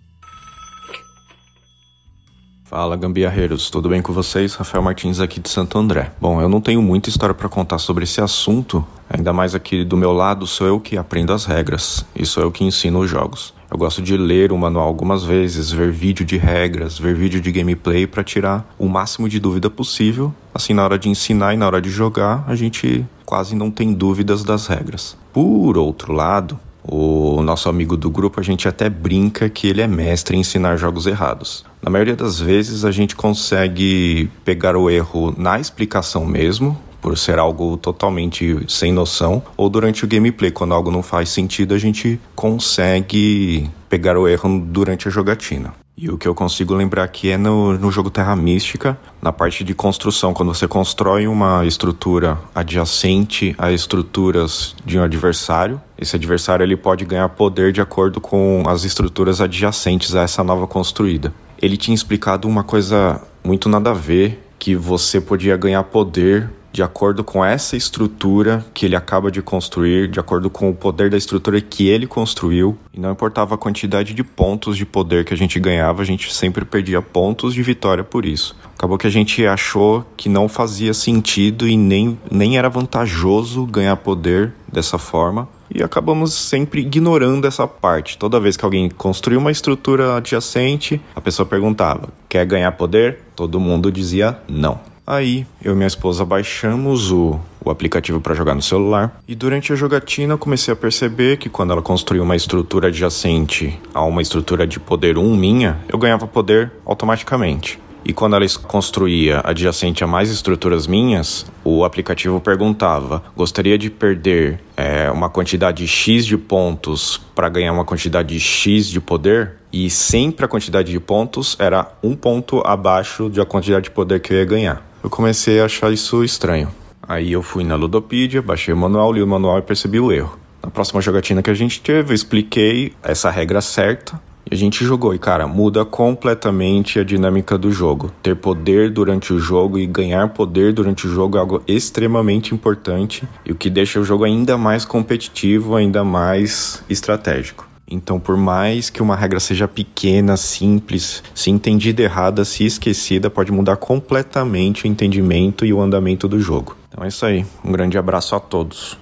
Fala gambiarreiros, tudo bem com vocês? Rafael Martins aqui de Santo André. Bom, eu não tenho muita história para contar sobre esse assunto, ainda mais aqui do meu lado sou eu que aprendo as regras e sou eu que ensino os jogos. Eu gosto de ler o manual algumas vezes, ver vídeo de regras, ver vídeo de gameplay para tirar o máximo de dúvida possível. Assim, na hora de ensinar e na hora de jogar, a gente quase não tem dúvidas das regras. Por outro lado, o nosso amigo do grupo, a gente até brinca que ele é mestre em ensinar jogos errados. Na maioria das vezes, a gente consegue pegar o erro na explicação mesmo, por ser algo totalmente sem noção, ou durante o gameplay, quando algo não faz sentido, a gente consegue pegar o erro durante a jogatina. E o que eu consigo lembrar aqui é no, no jogo Terra Mística, na parte de construção, quando você constrói uma estrutura adjacente a estruturas de um adversário, esse adversário ele pode ganhar poder de acordo com as estruturas adjacentes a essa nova construída. Ele tinha explicado uma coisa muito nada a ver, que você podia ganhar poder de acordo com essa estrutura que ele acaba de construir, de acordo com o poder da estrutura que ele construiu, e não importava a quantidade de pontos de poder que a gente ganhava, a gente sempre perdia pontos de vitória por isso. Acabou que a gente achou que não fazia sentido e nem, nem era vantajoso ganhar poder dessa forma. E acabamos sempre ignorando essa parte. Toda vez que alguém construía uma estrutura adjacente, a pessoa perguntava: quer ganhar poder? Todo mundo dizia não. Aí eu e minha esposa baixamos o, o aplicativo para jogar no celular e durante a jogatina eu comecei a perceber que quando ela construía uma estrutura adjacente a uma estrutura de poder 1 minha, eu ganhava poder automaticamente. E quando ela construía adjacente a mais estruturas minhas, o aplicativo perguntava: gostaria de perder é, uma quantidade X de pontos para ganhar uma quantidade X de poder? E sempre a quantidade de pontos era um ponto abaixo da quantidade de poder que eu ia ganhar. Eu comecei a achar isso estranho. Aí eu fui na Ludopedia, baixei o manual, li o manual e percebi o erro. Na próxima jogatina que a gente teve, eu expliquei essa regra certa e a gente jogou. E cara, muda completamente a dinâmica do jogo. Ter poder durante o jogo e ganhar poder durante o jogo é algo extremamente importante e o que deixa o jogo ainda mais competitivo, ainda mais estratégico. Então, por mais que uma regra seja pequena, simples, se entendida errada, se esquecida, pode mudar completamente o entendimento e o andamento do jogo. Então é isso aí. Um grande abraço a todos.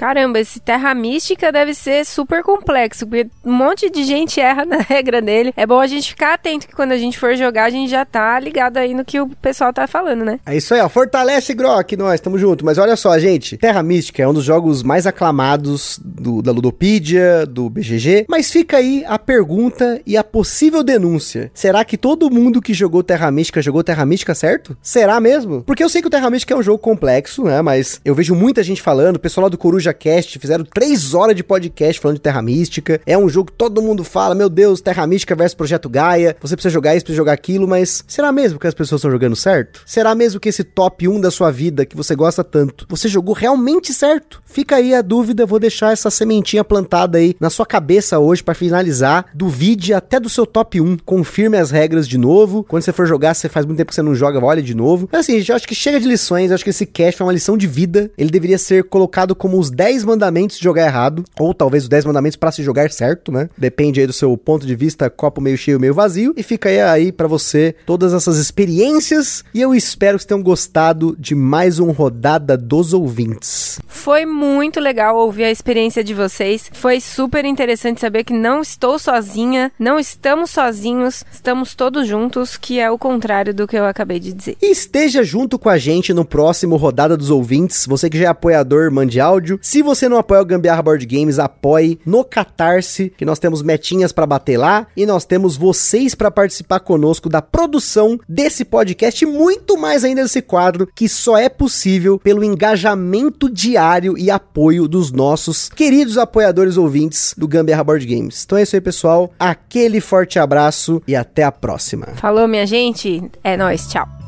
Caramba, esse Terra Mística deve ser super complexo, porque um monte de gente erra na regra dele. É bom a gente ficar atento que quando a gente for jogar, a gente já tá ligado aí no que o pessoal tá falando, né? É isso aí, ó. Fortalece, Grok, nós, tamo junto. Mas olha só, gente, Terra Mística é um dos jogos mais aclamados do, da Ludopedia, do BGG. Mas fica aí a pergunta e a possível denúncia. Será que todo mundo que jogou Terra Mística jogou Terra Mística certo? Será mesmo? Porque eu sei que o Terra Mística é um jogo complexo, né? Mas eu vejo muita gente falando, o pessoal lá do Coruja Fizeram três horas de podcast falando de Terra Mística. É um jogo que todo mundo fala, meu Deus, Terra Mística versus Projeto Gaia. Você precisa jogar isso, precisa jogar aquilo, mas será mesmo que as pessoas estão jogando certo? Será mesmo que esse top 1 da sua vida que você gosta tanto, você jogou realmente certo? Fica aí a dúvida, vou deixar essa sementinha plantada aí na sua cabeça hoje para finalizar. Duvide até do seu top 1, confirme as regras de novo. Quando você for jogar, você faz muito tempo que você não joga, olha de novo. Mas assim, gente, eu acho que chega de lições, eu acho que esse cast foi uma lição de vida. Ele deveria ser colocado como os 10 mandamentos de jogar errado, ou talvez os 10 mandamentos para se jogar certo, né? Depende aí do seu ponto de vista, copo meio cheio, meio vazio. E fica aí, aí para você todas essas experiências. E eu espero que vocês tenham gostado de mais um Rodada dos Ouvintes. Foi muito legal ouvir a experiência de vocês. Foi super interessante saber que não estou sozinha, não estamos sozinhos, estamos todos juntos, que é o contrário do que eu acabei de dizer. E esteja junto com a gente no próximo Rodada dos Ouvintes. Você que já é apoiador, mande áudio. Se você não apoia o Gambiarra Board Games, apoie no Catarse, que nós temos metinhas para bater lá e nós temos vocês para participar conosco da produção desse podcast e muito mais ainda desse quadro que só é possível pelo engajamento diário e apoio dos nossos queridos apoiadores ouvintes do Gambiarra Board Games. Então é isso aí, pessoal. Aquele forte abraço e até a próxima. Falou, minha gente. É nóis. Tchau.